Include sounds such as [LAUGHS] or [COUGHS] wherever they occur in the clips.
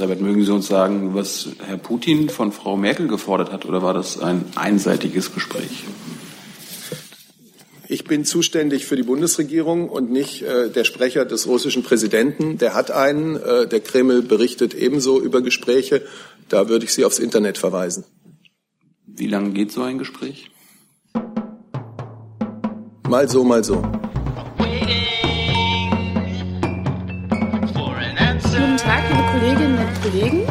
Seibert, mögen Sie uns sagen, was Herr Putin von Frau Merkel gefordert hat, oder war das ein einseitiges Gespräch? Ich bin zuständig für die Bundesregierung und nicht äh, der Sprecher des russischen Präsidenten. Der hat einen. Äh, der Kreml berichtet ebenso über Gespräche. Da würde ich Sie aufs Internet verweisen. Wie lange geht so ein Gespräch? Mal so, mal so. Kollegen.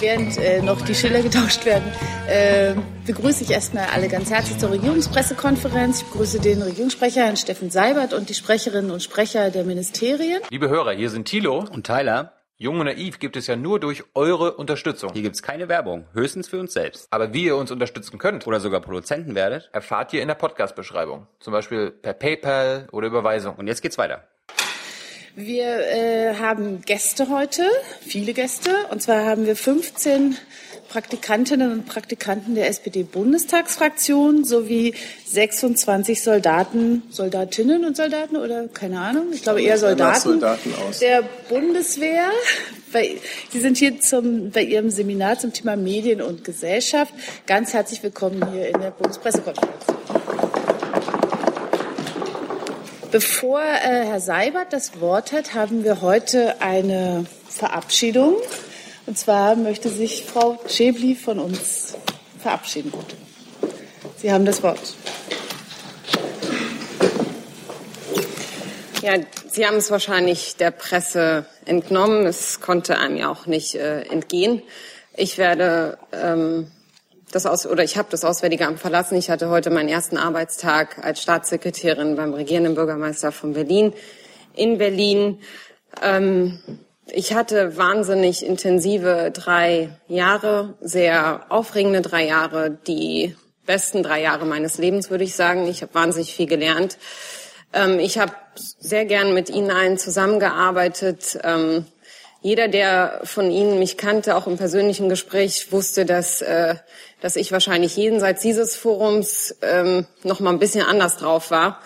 Während äh, noch die Schiller getauscht werden, äh, begrüße ich erstmal alle ganz herzlich zur Regierungspressekonferenz. Ich begrüße den Regierungssprecher, Herrn Steffen Seibert, und die Sprecherinnen und Sprecher der Ministerien. Liebe Hörer, hier sind Thilo und Tyler. Jung und naiv gibt es ja nur durch eure Unterstützung. Hier gibt es keine Werbung, höchstens für uns selbst. Aber wie ihr uns unterstützen könnt oder sogar Produzenten werdet, erfahrt ihr in der Podcast-Beschreibung. Zum Beispiel per PayPal oder Überweisung. Und jetzt geht's weiter. Wir äh, haben Gäste heute, viele Gäste. Und zwar haben wir 15 Praktikantinnen und Praktikanten der SPD-Bundestagsfraktion sowie 26 Soldaten, Soldatinnen und Soldaten oder keine Ahnung, ich glaube eher Soldaten, Soldaten der Bundeswehr. Sie sind hier zum, bei Ihrem Seminar zum Thema Medien und Gesellschaft. Ganz herzlich willkommen hier in der Bundespressekonferenz. Bevor äh, Herr Seibert das Wort hat, haben wir heute eine Verabschiedung. Und zwar möchte sich Frau Schäbli von uns verabschieden. Sie haben das Wort. Ja, Sie haben es wahrscheinlich der Presse entnommen. Es konnte einem ja auch nicht äh, entgehen. Ich werde ähm, das Aus oder ich habe das Auswärtige Amt verlassen. Ich hatte heute meinen ersten Arbeitstag als Staatssekretärin beim regierenden Bürgermeister von Berlin in Berlin. Ähm, ich hatte wahnsinnig intensive drei Jahre, sehr aufregende drei Jahre, die besten drei Jahre meines Lebens, würde ich sagen. Ich habe wahnsinnig viel gelernt. Ähm, ich habe sehr gern mit Ihnen allen zusammengearbeitet. Ähm, jeder, der von Ihnen mich kannte, auch im persönlichen Gespräch, wusste, dass, äh, dass ich wahrscheinlich jenseits dieses Forums ähm, noch mal ein bisschen anders drauf war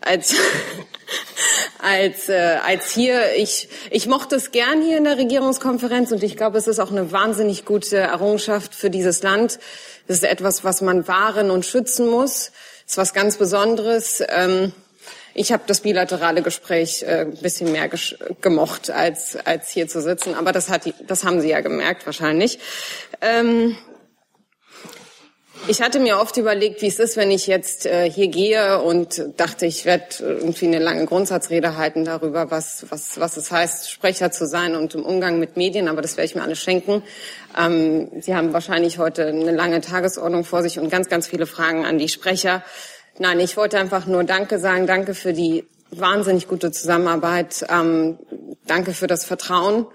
als [LAUGHS] als äh, als hier. Ich ich mochte es gern hier in der Regierungskonferenz und ich glaube, es ist auch eine wahnsinnig gute Errungenschaft für dieses Land. Das ist etwas, was man wahren und schützen muss. Das ist was ganz Besonderes. Ähm, ich habe das bilaterale Gespräch äh, ein bisschen mehr gemocht, als, als hier zu sitzen. Aber das, hat das haben Sie ja gemerkt wahrscheinlich. Ähm, ich hatte mir oft überlegt, wie es ist, wenn ich jetzt äh, hier gehe und dachte, ich werde irgendwie eine lange Grundsatzrede halten darüber, was, was, was es heißt, Sprecher zu sein und im Umgang mit Medien, aber das werde ich mir alles schenken. Ähm, Sie haben wahrscheinlich heute eine lange Tagesordnung vor sich und ganz, ganz viele Fragen an die Sprecher. Nein, ich wollte einfach nur Danke sagen, danke für die wahnsinnig gute Zusammenarbeit, ähm, danke für das Vertrauen,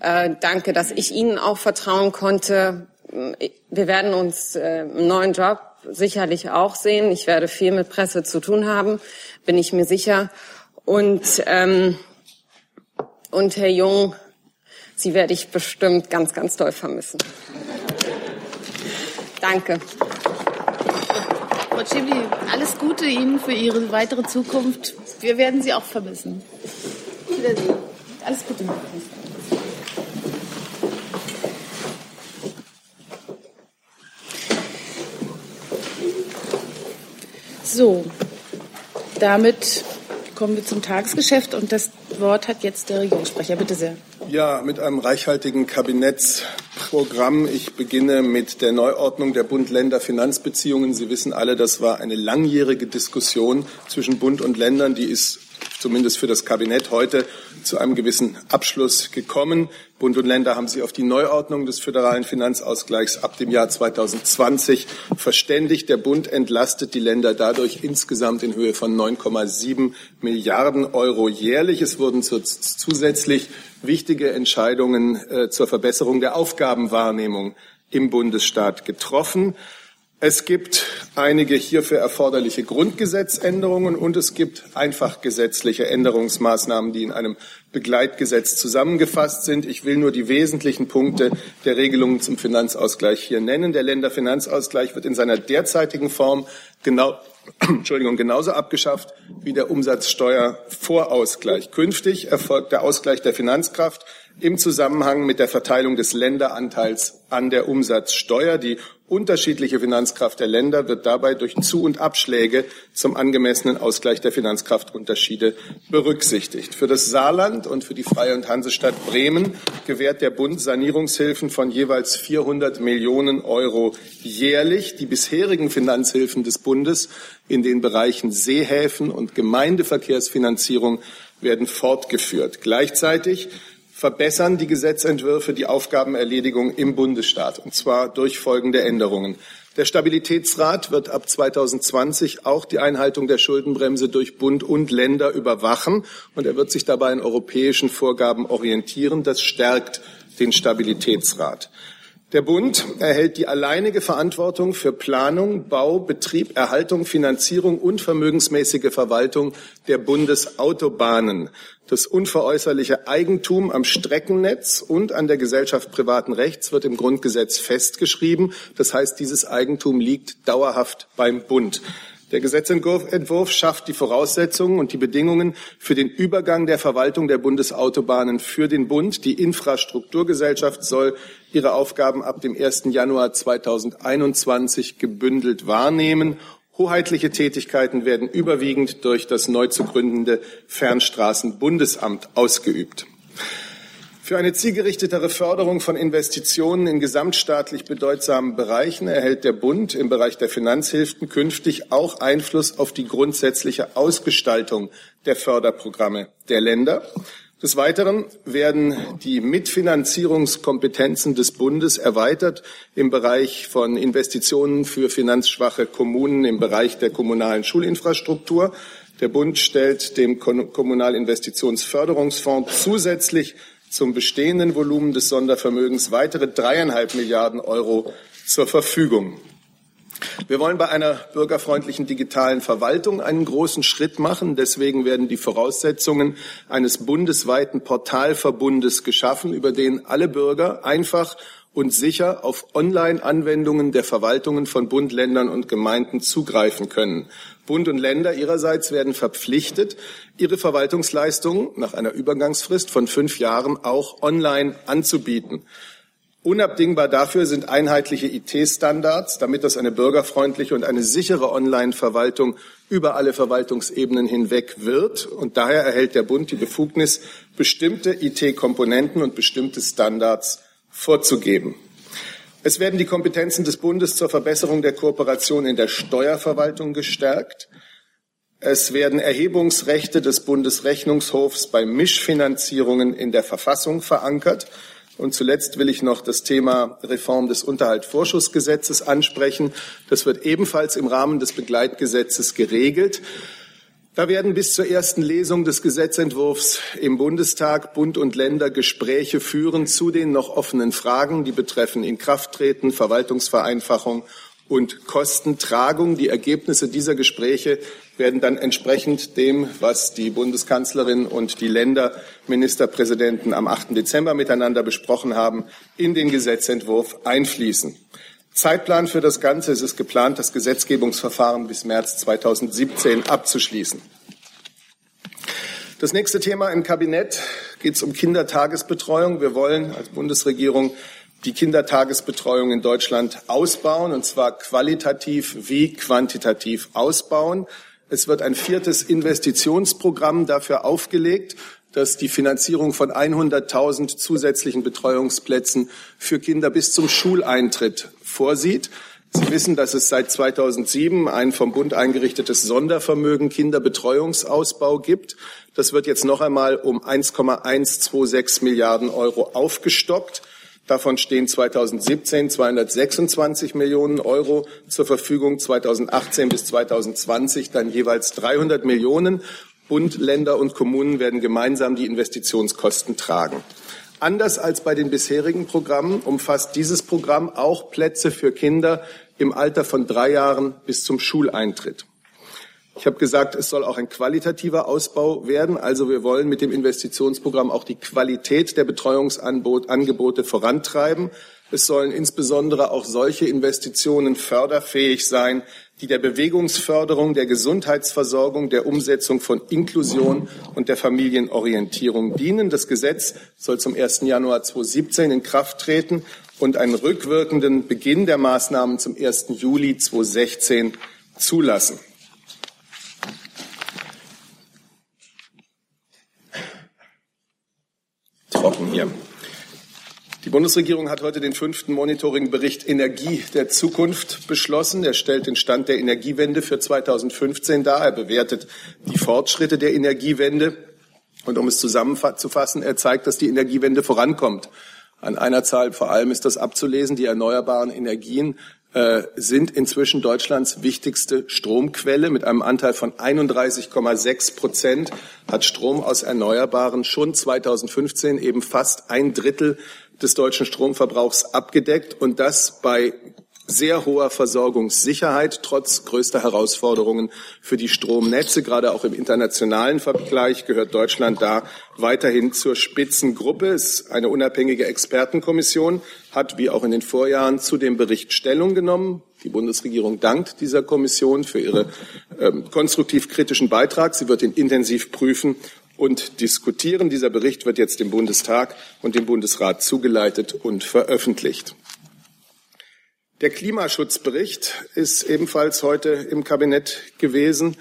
äh, danke, dass ich Ihnen auch vertrauen konnte wir werden uns äh, im neuen Job sicherlich auch sehen. Ich werde viel mit Presse zu tun haben, bin ich mir sicher. Und, ähm, und Herr Jung, Sie werde ich bestimmt ganz, ganz doll vermissen. Danke. Frau Schibli, alles Gute Ihnen für Ihre weitere Zukunft. Wir werden Sie auch vermissen. Wiedersehen. Alles Gute. So, damit kommen wir zum Tagesgeschäft und das Wort hat jetzt der Regierungssprecher. Bitte sehr. Ja, mit einem reichhaltigen Kabinettsprogramm. Ich beginne mit der Neuordnung der Bund-Länder-Finanzbeziehungen. Sie wissen alle, das war eine langjährige Diskussion zwischen Bund und Ländern. Die ist zumindest für das Kabinett heute zu einem gewissen Abschluss gekommen. Bund und Länder haben sich auf die Neuordnung des föderalen Finanzausgleichs ab dem Jahr 2020 verständigt. Der Bund entlastet die Länder dadurch insgesamt in Höhe von 9,7 Milliarden Euro jährlich. Es wurden zusätzlich wichtige Entscheidungen äh, zur Verbesserung der Aufgabenwahrnehmung im Bundesstaat getroffen. Es gibt einige hierfür erforderliche Grundgesetzänderungen und es gibt einfach gesetzliche Änderungsmaßnahmen, die in einem Begleitgesetz zusammengefasst sind. Ich will nur die wesentlichen Punkte der Regelungen zum Finanzausgleich hier nennen. Der Länderfinanzausgleich wird in seiner derzeitigen Form genau [CLEARS THROAT] Entschuldigung, genauso abgeschafft wie der Umsatzsteuervorausgleich. Künftig erfolgt der Ausgleich der Finanzkraft im Zusammenhang mit der Verteilung des Länderanteils an der Umsatzsteuer. Die unterschiedliche Finanzkraft der Länder wird dabei durch Zu- und Abschläge zum angemessenen Ausgleich der Finanzkraftunterschiede berücksichtigt. Für das Saarland und für die Freie und Hansestadt Bremen gewährt der Bund Sanierungshilfen von jeweils 400 Millionen Euro jährlich. Die bisherigen Finanzhilfen des Bundes in den Bereichen Seehäfen und Gemeindeverkehrsfinanzierung werden fortgeführt. Gleichzeitig verbessern die Gesetzentwürfe die Aufgabenerledigung im Bundesstaat, und zwar durch folgende Änderungen. Der Stabilitätsrat wird ab 2020 auch die Einhaltung der Schuldenbremse durch Bund und Länder überwachen, und er wird sich dabei an europäischen Vorgaben orientieren. Das stärkt den Stabilitätsrat. Der Bund erhält die alleinige Verantwortung für Planung, Bau, Betrieb, Erhaltung, Finanzierung und vermögensmäßige Verwaltung der Bundesautobahnen. Das unveräußerliche Eigentum am Streckennetz und an der Gesellschaft privaten Rechts wird im Grundgesetz festgeschrieben. Das heißt, dieses Eigentum liegt dauerhaft beim Bund. Der Gesetzentwurf schafft die Voraussetzungen und die Bedingungen für den Übergang der Verwaltung der Bundesautobahnen für den Bund. Die Infrastrukturgesellschaft soll ihre Aufgaben ab dem 1. Januar 2021 gebündelt wahrnehmen. Hoheitliche Tätigkeiten werden überwiegend durch das neu zu gründende Fernstraßenbundesamt ausgeübt. Für eine zielgerichtetere Förderung von Investitionen in gesamtstaatlich bedeutsamen Bereichen erhält der Bund im Bereich der Finanzhilfen künftig auch Einfluss auf die grundsätzliche Ausgestaltung der Förderprogramme der Länder. Des Weiteren werden die Mitfinanzierungskompetenzen des Bundes erweitert im Bereich von Investitionen für finanzschwache Kommunen im Bereich der kommunalen Schulinfrastruktur. Der Bund stellt dem Kommunalinvestitionsförderungsfonds zusätzlich zum bestehenden Volumen des Sondervermögens weitere dreieinhalb Milliarden Euro zur Verfügung. Wir wollen bei einer bürgerfreundlichen digitalen Verwaltung einen großen Schritt machen. Deswegen werden die Voraussetzungen eines bundesweiten Portalverbundes geschaffen, über den alle Bürger einfach und sicher auf Online-Anwendungen der Verwaltungen von Bund, Ländern und Gemeinden zugreifen können. Bund und Länder ihrerseits werden verpflichtet, ihre Verwaltungsleistungen nach einer Übergangsfrist von fünf Jahren auch online anzubieten. Unabdingbar dafür sind einheitliche IT-Standards, damit das eine bürgerfreundliche und eine sichere Online-Verwaltung über alle Verwaltungsebenen hinweg wird. Und daher erhält der Bund die Befugnis, bestimmte IT-Komponenten und bestimmte Standards vorzugeben. Es werden die Kompetenzen des Bundes zur Verbesserung der Kooperation in der Steuerverwaltung gestärkt. Es werden Erhebungsrechte des Bundesrechnungshofs bei Mischfinanzierungen in der Verfassung verankert. Und zuletzt will ich noch das Thema Reform des Unterhaltsvorschussgesetzes ansprechen. Das wird ebenfalls im Rahmen des Begleitgesetzes geregelt. Da werden bis zur ersten Lesung des Gesetzentwurfs im Bundestag Bund und Länder Gespräche führen zu den noch offenen Fragen, die betreffen Inkrafttreten, Verwaltungsvereinfachung und Kostentragung. Die Ergebnisse dieser Gespräche werden dann entsprechend dem, was die Bundeskanzlerin und die Länderministerpräsidenten am 8. Dezember miteinander besprochen haben, in den Gesetzentwurf einfließen. Zeitplan für das Ganze ist es geplant, das Gesetzgebungsverfahren bis März 2017 abzuschließen. Das nächste Thema im Kabinett geht es um Kindertagesbetreuung. Wir wollen als Bundesregierung die Kindertagesbetreuung in Deutschland ausbauen, und zwar qualitativ wie quantitativ ausbauen. Es wird ein viertes Investitionsprogramm dafür aufgelegt das die Finanzierung von 100.000 zusätzlichen Betreuungsplätzen für Kinder bis zum Schuleintritt vorsieht. Sie wissen, dass es seit 2007 ein vom Bund eingerichtetes Sondervermögen Kinderbetreuungsausbau gibt. Das wird jetzt noch einmal um 1,126 Milliarden Euro aufgestockt. Davon stehen 2017 226 Millionen Euro zur Verfügung, 2018 bis 2020 dann jeweils 300 Millionen. Bund, Länder und Kommunen werden gemeinsam die Investitionskosten tragen. Anders als bei den bisherigen Programmen umfasst dieses Programm auch Plätze für Kinder im Alter von drei Jahren bis zum Schuleintritt. Ich habe gesagt, es soll auch ein qualitativer Ausbau werden. Also wir wollen mit dem Investitionsprogramm auch die Qualität der Betreuungsangebote vorantreiben. Es sollen insbesondere auch solche Investitionen förderfähig sein, die der Bewegungsförderung, der Gesundheitsversorgung, der Umsetzung von Inklusion und der Familienorientierung dienen. Das Gesetz soll zum 1. Januar 2017 in Kraft treten und einen rückwirkenden Beginn der Maßnahmen zum 1. Juli 2016 zulassen. Trocken hier. Die Bundesregierung hat heute den fünften Monitoringbericht Energie der Zukunft beschlossen. Er stellt den Stand der Energiewende für 2015 dar. Er bewertet die Fortschritte der Energiewende. Und um es zusammenzufassen, er zeigt, dass die Energiewende vorankommt. An einer Zahl vor allem ist das abzulesen. Die erneuerbaren Energien äh, sind inzwischen Deutschlands wichtigste Stromquelle. Mit einem Anteil von 31,6 Prozent hat Strom aus Erneuerbaren schon 2015 eben fast ein Drittel des deutschen Stromverbrauchs abgedeckt und das bei sehr hoher Versorgungssicherheit trotz größter Herausforderungen für die Stromnetze. Gerade auch im internationalen Vergleich gehört Deutschland da weiterhin zur Spitzengruppe. Es eine unabhängige Expertenkommission hat, wie auch in den Vorjahren, zu dem Bericht Stellung genommen. Die Bundesregierung dankt dieser Kommission für ihren ähm, konstruktiv kritischen Beitrag. Sie wird ihn intensiv prüfen und diskutieren. Dieser Bericht wird jetzt dem Bundestag und dem Bundesrat zugeleitet und veröffentlicht. Der Klimaschutzbericht ist ebenfalls heute im Kabinett gewesen.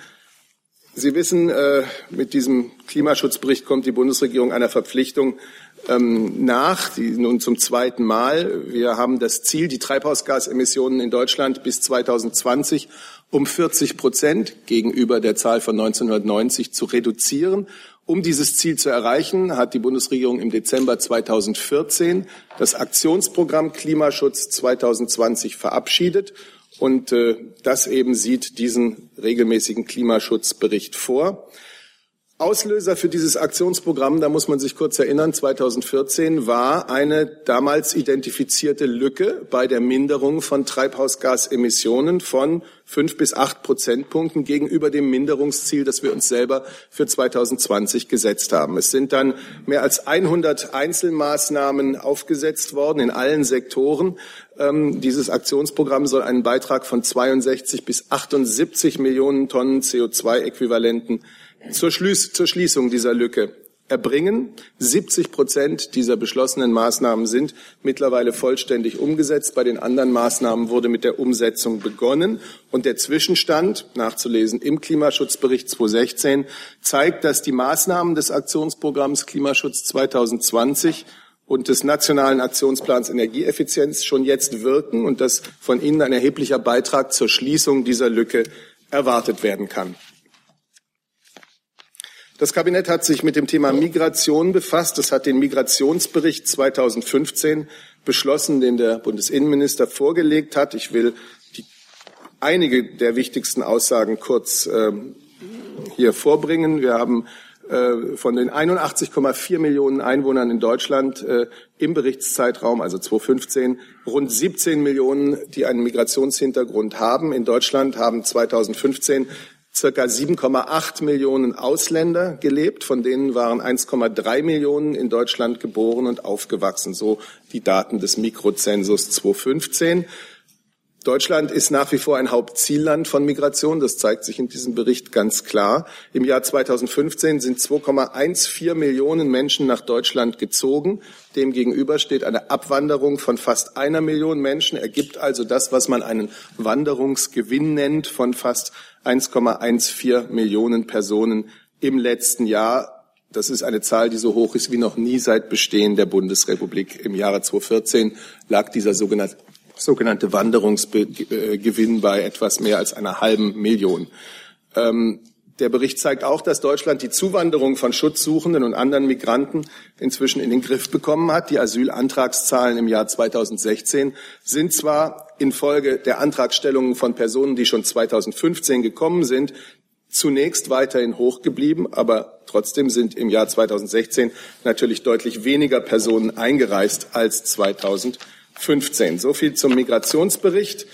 Sie wissen, äh, mit diesem Klimaschutzbericht kommt die Bundesregierung einer Verpflichtung ähm, nach, die nun zum zweiten Mal. Wir haben das Ziel, die Treibhausgasemissionen in Deutschland bis 2020 um 40 Prozent gegenüber der Zahl von 1990 zu reduzieren. Um dieses Ziel zu erreichen, hat die Bundesregierung im Dezember 2014 das Aktionsprogramm Klimaschutz 2020 verabschiedet. Und äh, das eben sieht diesen regelmäßigen Klimaschutzbericht vor. Auslöser für dieses Aktionsprogramm, da muss man sich kurz erinnern, 2014 war eine damals identifizierte Lücke bei der Minderung von Treibhausgasemissionen von fünf bis acht Prozentpunkten gegenüber dem Minderungsziel, das wir uns selber für 2020 gesetzt haben. Es sind dann mehr als 100 Einzelmaßnahmen aufgesetzt worden in allen Sektoren. Ähm, dieses Aktionsprogramm soll einen Beitrag von 62 bis 78 Millionen Tonnen CO2-Äquivalenten zur, Schließ zur Schließung dieser Lücke erbringen. 70 Prozent dieser beschlossenen Maßnahmen sind mittlerweile vollständig umgesetzt. Bei den anderen Maßnahmen wurde mit der Umsetzung begonnen. Und der Zwischenstand, nachzulesen im Klimaschutzbericht 2016, zeigt, dass die Maßnahmen des Aktionsprogramms Klimaschutz 2020 und des Nationalen Aktionsplans Energieeffizienz schon jetzt wirken und dass von Ihnen ein erheblicher Beitrag zur Schließung dieser Lücke erwartet werden kann. Das Kabinett hat sich mit dem Thema Migration befasst. Es hat den Migrationsbericht 2015 beschlossen, den der Bundesinnenminister vorgelegt hat. Ich will die, einige der wichtigsten Aussagen kurz äh, hier vorbringen. Wir haben äh, von den 81,4 Millionen Einwohnern in Deutschland äh, im Berichtszeitraum, also 2015, rund 17 Millionen, die einen Migrationshintergrund haben. In Deutschland haben 2015 circa 7,8 Millionen Ausländer gelebt, von denen waren 1,3 Millionen in Deutschland geboren und aufgewachsen, so die Daten des Mikrozensus 2015. Deutschland ist nach wie vor ein Hauptzielland von Migration. Das zeigt sich in diesem Bericht ganz klar. Im Jahr 2015 sind 2,14 Millionen Menschen nach Deutschland gezogen. Demgegenüber steht eine Abwanderung von fast einer Million Menschen, ergibt also das, was man einen Wanderungsgewinn nennt von fast 1,14 Millionen Personen im letzten Jahr. Das ist eine Zahl, die so hoch ist wie noch nie seit Bestehen der Bundesrepublik. Im Jahre 2014 lag dieser sogenannte, sogenannte Wanderungsgewinn bei etwas mehr als einer halben Million. Ähm, der Bericht zeigt auch, dass Deutschland die Zuwanderung von Schutzsuchenden und anderen Migranten inzwischen in den Griff bekommen hat. Die Asylantragszahlen im Jahr 2016 sind zwar infolge der Antragstellungen von Personen, die schon 2015 gekommen sind, zunächst weiterhin hoch geblieben, aber trotzdem sind im Jahr 2016 natürlich deutlich weniger Personen eingereist als 2015. So viel zum Migrationsbericht.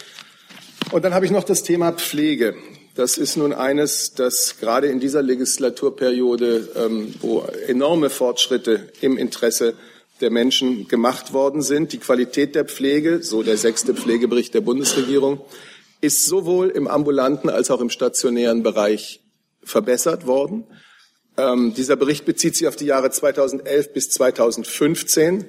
Und dann habe ich noch das Thema Pflege. Das ist nun eines, das gerade in dieser Legislaturperiode, ähm, wo enorme Fortschritte im Interesse der Menschen gemacht worden sind. Die Qualität der Pflege, so der sechste Pflegebericht der Bundesregierung, ist sowohl im ambulanten als auch im stationären Bereich verbessert worden. Ähm, dieser Bericht bezieht sich auf die Jahre 2011 bis 2015.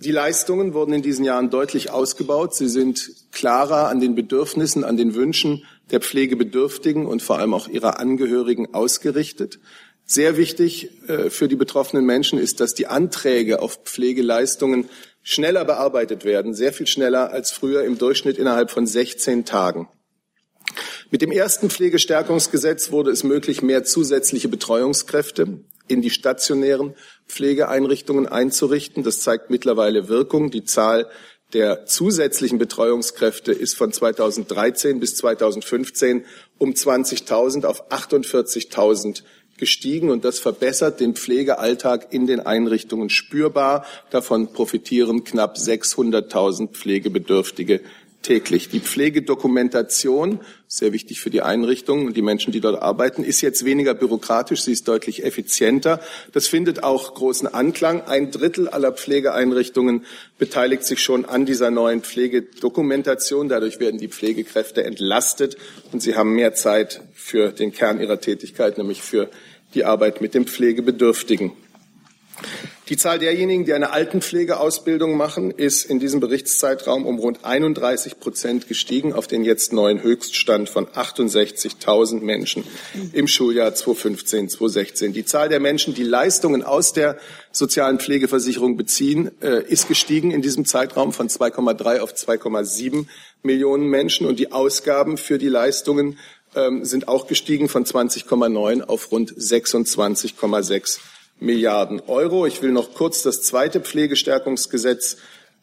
Die Leistungen wurden in diesen Jahren deutlich ausgebaut. Sie sind klarer an den Bedürfnissen, an den Wünschen der Pflegebedürftigen und vor allem auch ihrer Angehörigen ausgerichtet. Sehr wichtig äh, für die betroffenen Menschen ist, dass die Anträge auf Pflegeleistungen schneller bearbeitet werden, sehr viel schneller als früher im Durchschnitt innerhalb von 16 Tagen. Mit dem ersten Pflegestärkungsgesetz wurde es möglich, mehr zusätzliche Betreuungskräfte in die stationären Pflegeeinrichtungen einzurichten. Das zeigt mittlerweile Wirkung. Die Zahl der zusätzlichen Betreuungskräfte ist von 2013 bis 2015 um 20.000 auf 48.000 gestiegen und das verbessert den Pflegealltag in den Einrichtungen spürbar. Davon profitieren knapp 600.000 Pflegebedürftige täglich. Die Pflegedokumentation, sehr wichtig für die Einrichtungen und die Menschen, die dort arbeiten, ist jetzt weniger bürokratisch, sie ist deutlich effizienter. Das findet auch großen Anklang. Ein Drittel aller Pflegeeinrichtungen beteiligt sich schon an dieser neuen Pflegedokumentation. Dadurch werden die Pflegekräfte entlastet und sie haben mehr Zeit für den Kern ihrer Tätigkeit, nämlich für die Arbeit mit dem Pflegebedürftigen. Die Zahl derjenigen, die eine Altenpflegeausbildung machen, ist in diesem Berichtszeitraum um rund 31 Prozent gestiegen auf den jetzt neuen Höchststand von 68.000 Menschen im Schuljahr 2015-2016. Die Zahl der Menschen, die Leistungen aus der sozialen Pflegeversicherung beziehen, äh, ist gestiegen in diesem Zeitraum von 2,3 auf 2,7 Millionen Menschen und die Ausgaben für die Leistungen ähm, sind auch gestiegen von 20,9 auf rund 26,6 Milliarden Euro. Ich will noch kurz das zweite Pflegestärkungsgesetz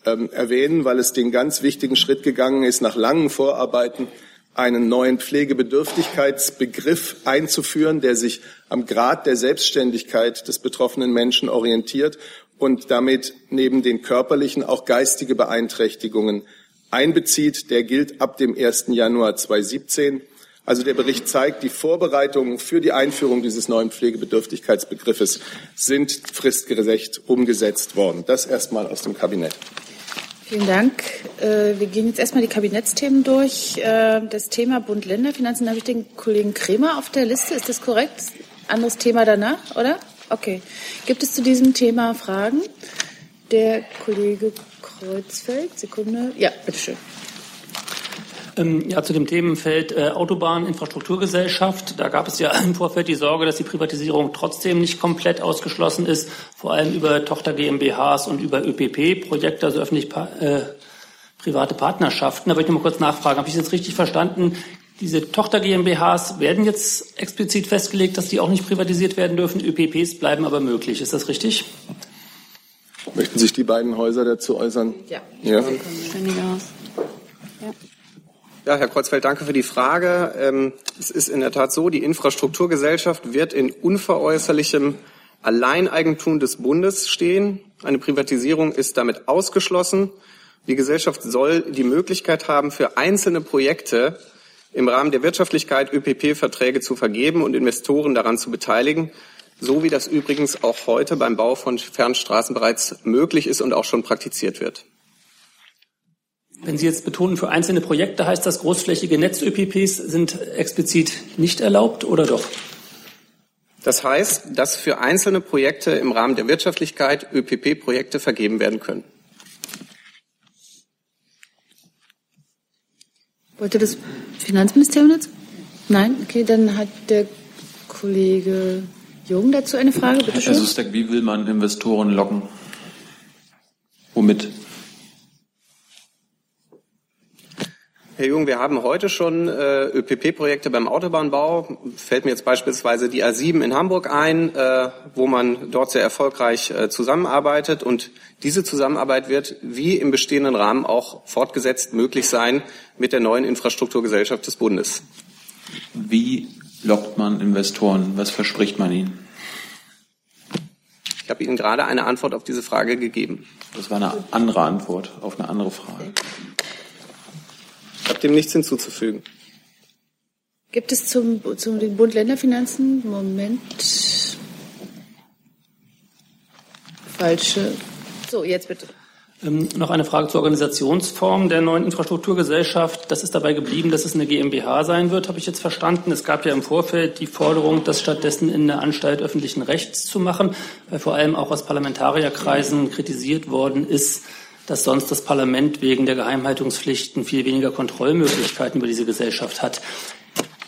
ähm, erwähnen, weil es den ganz wichtigen Schritt gegangen ist, nach langen Vorarbeiten einen neuen Pflegebedürftigkeitsbegriff einzuführen, der sich am Grad der Selbstständigkeit des betroffenen Menschen orientiert und damit neben den körperlichen auch geistige Beeinträchtigungen einbezieht. Der gilt ab dem 1. Januar 2017 also der Bericht zeigt, die Vorbereitungen für die Einführung dieses neuen Pflegebedürftigkeitsbegriffes sind fristgerecht umgesetzt worden. Das erstmal aus dem Kabinett. Vielen Dank. Äh, wir gehen jetzt erstmal die Kabinettsthemen durch. Äh, das Thema Bund-Länder-Finanzen habe ich den Kollegen Kremer auf der Liste. Ist das korrekt? Anderes Thema danach, oder? Okay. Gibt es zu diesem Thema Fragen? Der Kollege Kreuzfeld, Sekunde. Ja, bitteschön. Ähm, ja, zu dem Themenfeld äh, Autobahninfrastrukturgesellschaft. Da gab es ja im Vorfeld die Sorge, dass die Privatisierung trotzdem nicht komplett ausgeschlossen ist, vor allem über Tochter GmbHs und über ÖPP-Projekte, also öffentlich äh, private Partnerschaften. Da wollte ich noch mal kurz nachfragen, habe ich das jetzt richtig verstanden? Diese Tochter GmbHs werden jetzt explizit festgelegt, dass die auch nicht privatisiert werden dürfen. ÖPPs bleiben aber möglich. Ist das richtig? Möchten sich die beiden Häuser dazu äußern? Ja. ja. Ja, Herr Kreuzfeld, danke für die Frage. Ähm, es ist in der Tat so, die Infrastrukturgesellschaft wird in unveräußerlichem Alleineigentum des Bundes stehen. Eine Privatisierung ist damit ausgeschlossen. Die Gesellschaft soll die Möglichkeit haben, für einzelne Projekte im Rahmen der Wirtschaftlichkeit ÖPP-Verträge zu vergeben und Investoren daran zu beteiligen, so wie das übrigens auch heute beim Bau von Fernstraßen bereits möglich ist und auch schon praktiziert wird. Wenn Sie jetzt betonen, für einzelne Projekte heißt das, großflächige Netz-ÖPPs sind explizit nicht erlaubt oder doch? Das heißt, dass für einzelne Projekte im Rahmen der Wirtschaftlichkeit ÖPP-Projekte vergeben werden können. Wollte das Finanzministerium jetzt? Nein? Okay, dann hat der Kollege Jung dazu eine Frage. Bitte schön. Herr Sustek, wie will man Investoren locken? Womit? Herr Jung, wir haben heute schon äh, ÖPP-Projekte beim Autobahnbau. Fällt mir jetzt beispielsweise die A7 in Hamburg ein, äh, wo man dort sehr erfolgreich äh, zusammenarbeitet. Und diese Zusammenarbeit wird wie im bestehenden Rahmen auch fortgesetzt möglich sein mit der neuen Infrastrukturgesellschaft des Bundes. Wie lockt man Investoren? Was verspricht man ihnen? Ich habe Ihnen gerade eine Antwort auf diese Frage gegeben. Das war eine andere Antwort auf eine andere Frage. Ich habe dem nichts hinzuzufügen. Gibt es zum, zum den Bund-Länder-Finanzen? Moment. Falsche So, jetzt bitte. Ähm, noch eine Frage zur Organisationsform der neuen Infrastrukturgesellschaft. Das ist dabei geblieben, dass es eine GmbH sein wird, habe ich jetzt verstanden. Es gab ja im Vorfeld die Forderung, das stattdessen in eine Anstalt öffentlichen Rechts zu machen, weil vor allem auch aus Parlamentarierkreisen kritisiert worden ist, dass sonst das Parlament wegen der Geheimhaltungspflichten viel weniger Kontrollmöglichkeiten über diese Gesellschaft hat.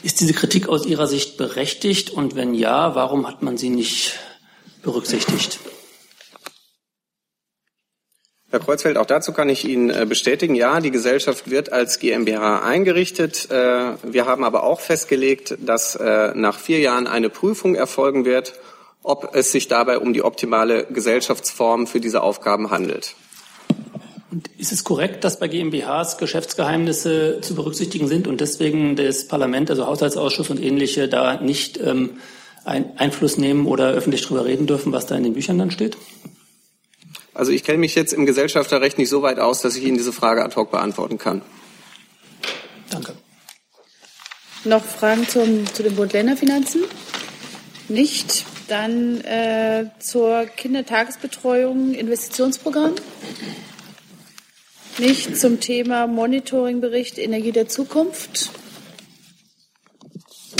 Ist diese Kritik aus Ihrer Sicht berechtigt? Und wenn ja, warum hat man sie nicht berücksichtigt? Herr Kreuzfeld, auch dazu kann ich Ihnen äh, bestätigen, ja, die Gesellschaft wird als GmbH eingerichtet. Äh, wir haben aber auch festgelegt, dass äh, nach vier Jahren eine Prüfung erfolgen wird, ob es sich dabei um die optimale Gesellschaftsform für diese Aufgaben handelt. Und ist es korrekt, dass bei GmbHs Geschäftsgeheimnisse zu berücksichtigen sind und deswegen das Parlament, also Haushaltsausschuss und ähnliche, da nicht ähm, Einfluss nehmen oder öffentlich darüber reden dürfen, was da in den Büchern dann steht? Also ich kenne mich jetzt im Gesellschafterrecht nicht so weit aus, dass ich Ihnen diese Frage ad hoc beantworten kann. Danke. Noch Fragen zum, zu den Bund-Länder-Finanzen? Nicht. Dann äh, zur Kindertagesbetreuung, Investitionsprogramm? Nicht. Zum Thema Monitoringbericht Energie der Zukunft?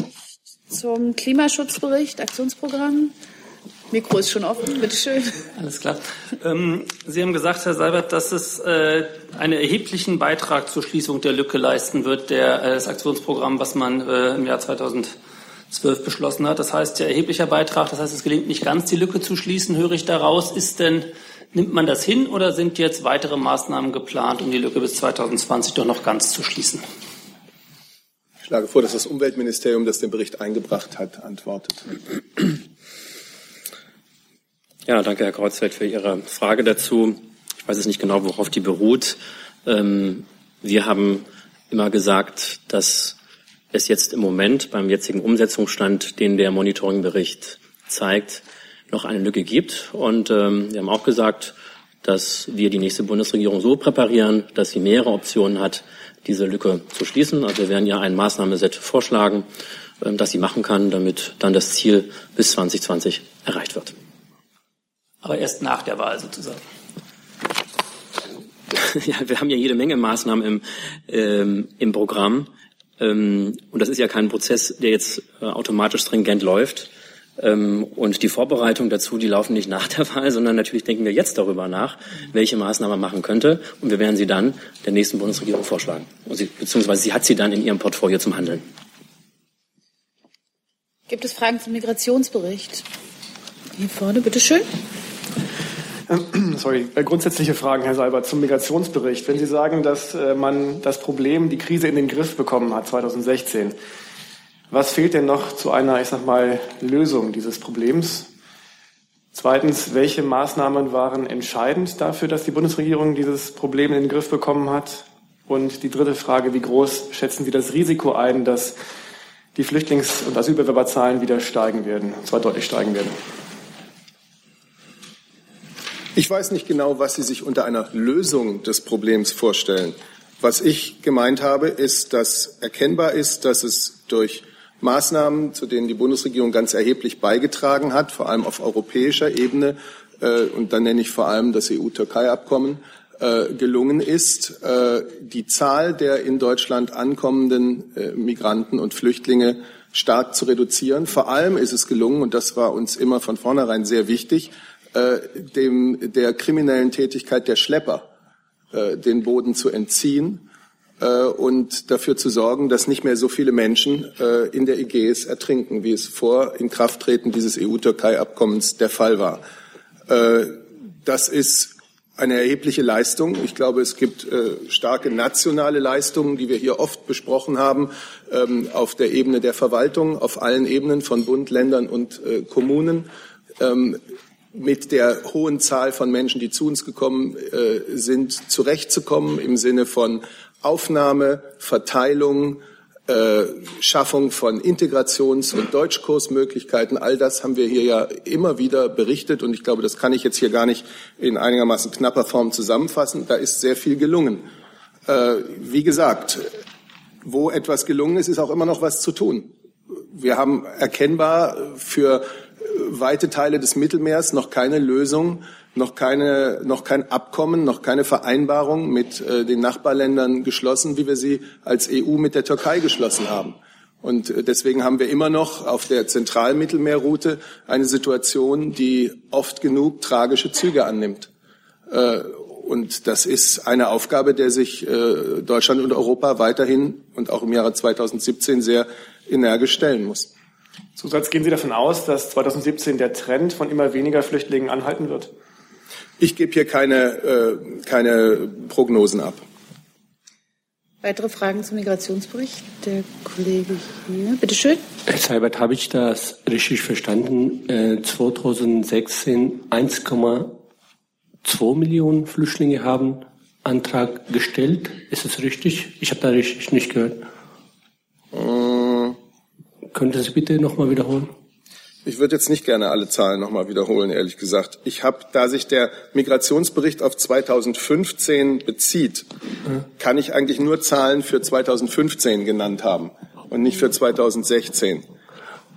Nicht. Zum Klimaschutzbericht, Aktionsprogramm? Mikro ist schon offen, bitteschön. Alles klar. Ähm, Sie haben gesagt, Herr Seibert, dass es äh, einen erheblichen Beitrag zur Schließung der Lücke leisten wird, der, äh, das Aktionsprogramm, was man äh, im Jahr 2012 beschlossen hat. Das heißt, ja, erheblicher Beitrag, das heißt, es gelingt nicht ganz, die Lücke zu schließen, höre ich daraus. Ist denn, nimmt man das hin oder sind jetzt weitere Maßnahmen geplant, um die Lücke bis 2020 doch noch ganz zu schließen? Ich schlage vor, dass das Umweltministerium, das den Bericht eingebracht hat, antwortet. Ja, danke, Herr Kreuzfeld, für Ihre Frage dazu. Ich weiß es nicht genau, worauf die beruht. Ähm, wir haben immer gesagt, dass es jetzt im Moment beim jetzigen Umsetzungsstand, den der Monitoringbericht zeigt, noch eine Lücke gibt. Und ähm, wir haben auch gesagt, dass wir die nächste Bundesregierung so präparieren, dass sie mehrere Optionen hat, diese Lücke zu schließen. Also wir werden ja ein Maßnahmeset vorschlagen, ähm, das sie machen kann, damit dann das Ziel bis 2020 erreicht wird aber erst nach der Wahl sozusagen. [LAUGHS] Ja, wir haben ja jede Menge Maßnahmen im, ähm, im Programm. Ähm, und das ist ja kein Prozess, der jetzt äh, automatisch stringent läuft. Ähm, und die Vorbereitungen dazu, die laufen nicht nach der Wahl, sondern natürlich denken wir jetzt darüber nach, welche Maßnahmen man machen könnte. Und wir werden sie dann der nächsten Bundesregierung vorschlagen. Sie, beziehungsweise sie hat sie dann in ihrem Portfolio zum Handeln. Gibt es Fragen zum Migrationsbericht? Hier vorne, bitteschön. [CLEARS THROAT] Sorry, äh, grundsätzliche Fragen, Herr Seibert, zum Migrationsbericht. Wenn Sie sagen, dass äh, man das Problem, die Krise in den Griff bekommen hat 2016, was fehlt denn noch zu einer, ich sag mal, Lösung dieses Problems? Zweitens, welche Maßnahmen waren entscheidend dafür, dass die Bundesregierung dieses Problem in den Griff bekommen hat? Und die dritte Frage, wie groß schätzen Sie das Risiko ein, dass die Flüchtlings- und Asylbewerberzahlen wieder steigen werden, und zwar deutlich steigen werden? Ich weiß nicht genau, was Sie sich unter einer Lösung des Problems vorstellen. Was ich gemeint habe, ist, dass erkennbar ist, dass es durch Maßnahmen, zu denen die Bundesregierung ganz erheblich beigetragen hat, vor allem auf europäischer Ebene, äh, und dann nenne ich vor allem das EU-Türkei-Abkommen, äh, gelungen ist, äh, die Zahl der in Deutschland ankommenden Migranten und Flüchtlinge stark zu reduzieren. Vor allem ist es gelungen, und das war uns immer von vornherein sehr wichtig, dem, der kriminellen Tätigkeit der Schlepper den Boden zu entziehen und dafür zu sorgen, dass nicht mehr so viele Menschen äh, in der Ägäis ertrinken, wie es vor Inkrafttreten dieses EU-Türkei-Abkommens der Fall war. Äh, das ist eine erhebliche Leistung. Ich glaube, es gibt äh, starke nationale Leistungen, die wir hier oft besprochen haben, ähm, auf der Ebene der Verwaltung, auf allen Ebenen von Bund, Ländern und äh, Kommunen. Ähm, mit der hohen Zahl von Menschen, die zu uns gekommen äh, sind, zurechtzukommen im Sinne von Aufnahme, Verteilung, äh, Schaffung von Integrations- und Deutschkursmöglichkeiten. All das haben wir hier ja immer wieder berichtet und ich glaube, das kann ich jetzt hier gar nicht in einigermaßen knapper Form zusammenfassen. Da ist sehr viel gelungen. Äh, wie gesagt, wo etwas gelungen ist, ist auch immer noch was zu tun. Wir haben erkennbar für weite Teile des Mittelmeers noch keine Lösung, noch, keine, noch kein Abkommen, noch keine Vereinbarung mit äh, den Nachbarländern geschlossen, wie wir sie als EU mit der Türkei geschlossen haben. Und äh, deswegen haben wir immer noch auf der Zentralmittelmeerroute eine Situation, die oft genug tragische Züge annimmt. Äh, und das ist eine Aufgabe, der sich äh, Deutschland und Europa weiterhin und auch im Jahre 2017 sehr energisch stellen muss. Zusatz, gehen Sie davon aus, dass 2017 der Trend von immer weniger Flüchtlingen anhalten wird? Ich gebe hier keine, keine Prognosen ab. Weitere Fragen zum Migrationsbericht? Der Kollege hier. Bitte schön. Herr Seibert, habe ich das richtig verstanden? Äh, 2016 1,2 Millionen Flüchtlinge haben Antrag gestellt. Ist es richtig? Ich habe da richtig nicht gehört. Äh, Könnten Sie bitte nochmal wiederholen? Ich würde jetzt nicht gerne alle Zahlen nochmal wiederholen, ehrlich gesagt. Ich habe, da sich der Migrationsbericht auf 2015 bezieht, kann ich eigentlich nur Zahlen für 2015 genannt haben und nicht für 2016.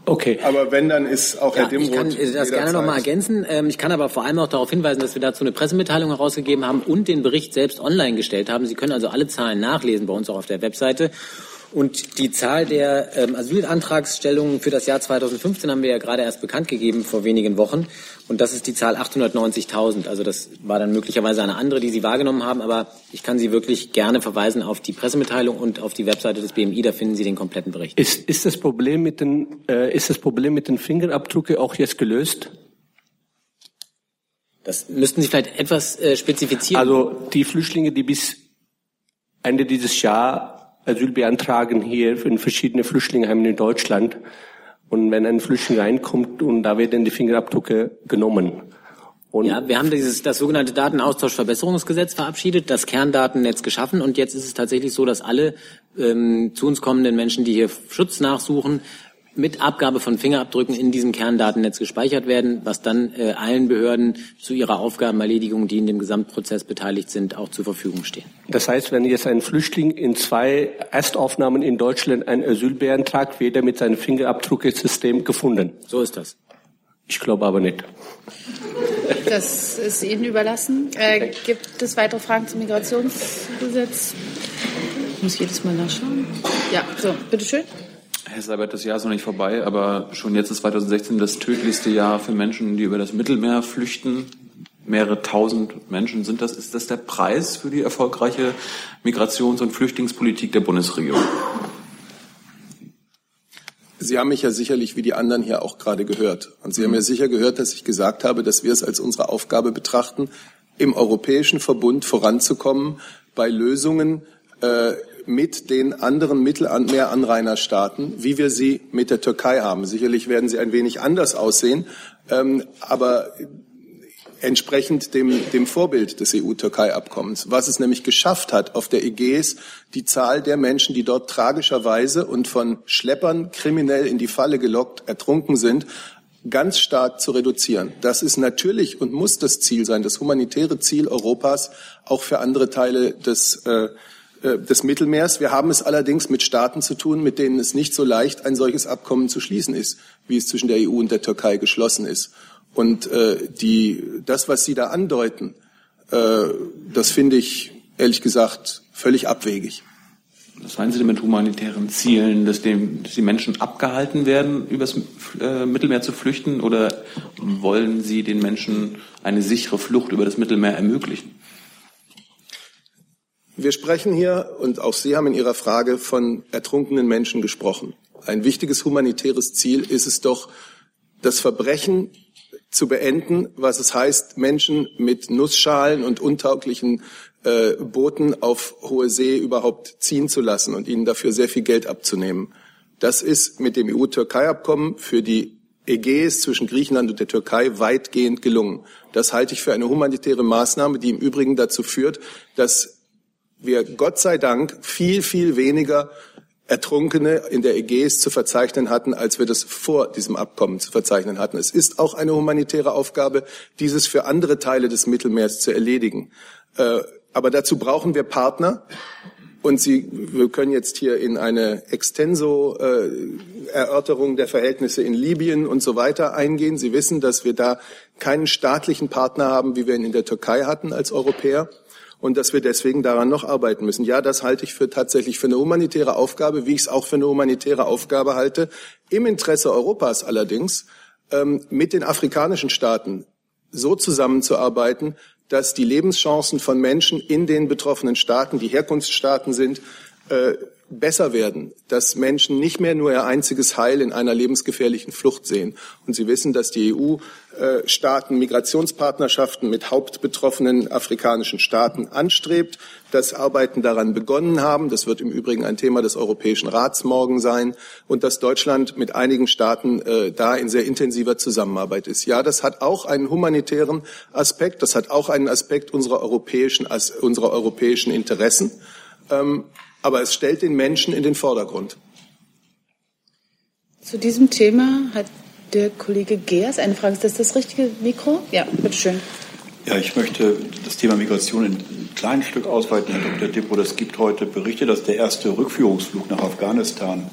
Okay. Aber wenn, dann ist auch ja, Herr Dimroth. Ich kann das gerne noch mal ergänzen. Ähm, ich kann aber vor allem auch darauf hinweisen, dass wir dazu eine Pressemitteilung herausgegeben haben und den Bericht selbst online gestellt haben. Sie können also alle Zahlen nachlesen bei uns auch auf der Webseite. Und die Zahl der ähm, Asylantragsstellungen für das Jahr 2015 haben wir ja gerade erst bekannt gegeben vor wenigen Wochen. Und das ist die Zahl 890.000. Also das war dann möglicherweise eine andere, die Sie wahrgenommen haben. Aber ich kann Sie wirklich gerne verweisen auf die Pressemitteilung und auf die Webseite des BMI. Da finden Sie den kompletten Bericht. Ist, ist das Problem mit den äh, ist das Problem mit den Fingerabdrücke auch jetzt gelöst? Das müssten Sie vielleicht etwas äh, spezifizieren. Also die Flüchtlinge, die bis Ende dieses Jahr Asyl beantragen hier in verschiedene Flüchtlingsheimen in Deutschland. Und wenn ein Flüchtling reinkommt und da werden die Fingerabdrücke genommen. Und ja, wir haben dieses, das sogenannte Datenaustauschverbesserungsgesetz verabschiedet, das Kerndatennetz geschaffen und jetzt ist es tatsächlich so, dass alle ähm, zu uns kommenden Menschen, die hier Schutz nachsuchen, mit Abgabe von Fingerabdrücken in diesem Kerndatennetz gespeichert werden, was dann äh, allen Behörden zu ihrer Aufgabenerledigung, die in dem Gesamtprozess beteiligt sind, auch zur Verfügung stehen. Das heißt, wenn jetzt ein Flüchtling in zwei Erstaufnahmen in Deutschland ein Asyl beantragt, wird er mit seinem Fingerabdrucksystem gefunden. So ist das. Ich glaube aber nicht. Das ist Ihnen überlassen. Äh, gibt es weitere Fragen zum Migrationsgesetz? Ich muss jedes Mal nachschauen. Ja, so, bitteschön. Herr Seibert, das Jahr ist noch nicht vorbei, aber schon jetzt ist 2016 das tödlichste Jahr für Menschen, die über das Mittelmeer flüchten. Mehrere tausend Menschen sind das. Ist das der Preis für die erfolgreiche Migrations- und Flüchtlingspolitik der Bundesregierung? Sie haben mich ja sicherlich wie die anderen hier auch gerade gehört. Und Sie haben ja sicher gehört, dass ich gesagt habe, dass wir es als unsere Aufgabe betrachten, im Europäischen Verbund voranzukommen bei Lösungen, äh, mit den anderen Mittelmeeranrainerstaaten, wie wir sie mit der Türkei haben. Sicherlich werden sie ein wenig anders aussehen, ähm, aber entsprechend dem, dem Vorbild des EU-Türkei-Abkommens, was es nämlich geschafft hat, auf der Ägäis die Zahl der Menschen, die dort tragischerweise und von Schleppern kriminell in die Falle gelockt ertrunken sind, ganz stark zu reduzieren. Das ist natürlich und muss das Ziel sein, das humanitäre Ziel Europas, auch für andere Teile des äh, des Mittelmeers. Wir haben es allerdings mit Staaten zu tun, mit denen es nicht so leicht ein solches Abkommen zu schließen ist, wie es zwischen der EU und der Türkei geschlossen ist. Und äh, die, das, was Sie da andeuten, äh, das finde ich ehrlich gesagt völlig abwegig. Was meinen Sie denn mit humanitären Zielen, dass, dem, dass die Menschen abgehalten werden, übers äh, Mittelmeer zu flüchten? Oder wollen Sie den Menschen eine sichere Flucht über das Mittelmeer ermöglichen? Wir sprechen hier, und auch Sie haben in Ihrer Frage von ertrunkenen Menschen gesprochen. Ein wichtiges humanitäres Ziel ist es doch, das Verbrechen zu beenden, was es heißt, Menschen mit Nussschalen und untauglichen äh, Booten auf hohe See überhaupt ziehen zu lassen und ihnen dafür sehr viel Geld abzunehmen. Das ist mit dem EU-Türkei-Abkommen für die Ägäis zwischen Griechenland und der Türkei weitgehend gelungen. Das halte ich für eine humanitäre Maßnahme, die im Übrigen dazu führt, dass wir Gott sei Dank viel, viel weniger Ertrunkene in der Ägäis zu verzeichnen hatten, als wir das vor diesem Abkommen zu verzeichnen hatten. Es ist auch eine humanitäre Aufgabe, dieses für andere Teile des Mittelmeers zu erledigen. Äh, aber dazu brauchen wir Partner. und Sie, wir können jetzt hier in eine Extenso-Erörterung der Verhältnisse in Libyen und so weiter eingehen. Sie wissen, dass wir da keinen staatlichen Partner haben, wie wir ihn in der Türkei hatten als Europäer und dass wir deswegen daran noch arbeiten müssen. Ja, das halte ich für tatsächlich für eine humanitäre Aufgabe, wie ich es auch für eine humanitäre Aufgabe halte. Im Interesse Europas allerdings, ähm, mit den afrikanischen Staaten so zusammenzuarbeiten, dass die Lebenschancen von Menschen in den betroffenen Staaten, die Herkunftsstaaten sind, äh, besser werden, dass Menschen nicht mehr nur ihr einziges Heil in einer lebensgefährlichen Flucht sehen. Und Sie wissen, dass die EU-Staaten Migrationspartnerschaften mit hauptbetroffenen afrikanischen Staaten anstrebt, dass Arbeiten daran begonnen haben. Das wird im Übrigen ein Thema des Europäischen Rats morgen sein und dass Deutschland mit einigen Staaten äh, da in sehr intensiver Zusammenarbeit ist. Ja, das hat auch einen humanitären Aspekt. Das hat auch einen Aspekt unserer europäischen, unserer europäischen Interessen. Ähm, aber es stellt den Menschen in den Vordergrund. Zu diesem Thema hat der Kollege Geers eine Frage. Ist das das richtige Mikro? Ja, bitteschön. Ja, ich möchte das Thema Migration in ein kleines Stück ausweiten, Herr Dr. Dippo. Es gibt heute Berichte, dass der erste Rückführungsflug nach Afghanistan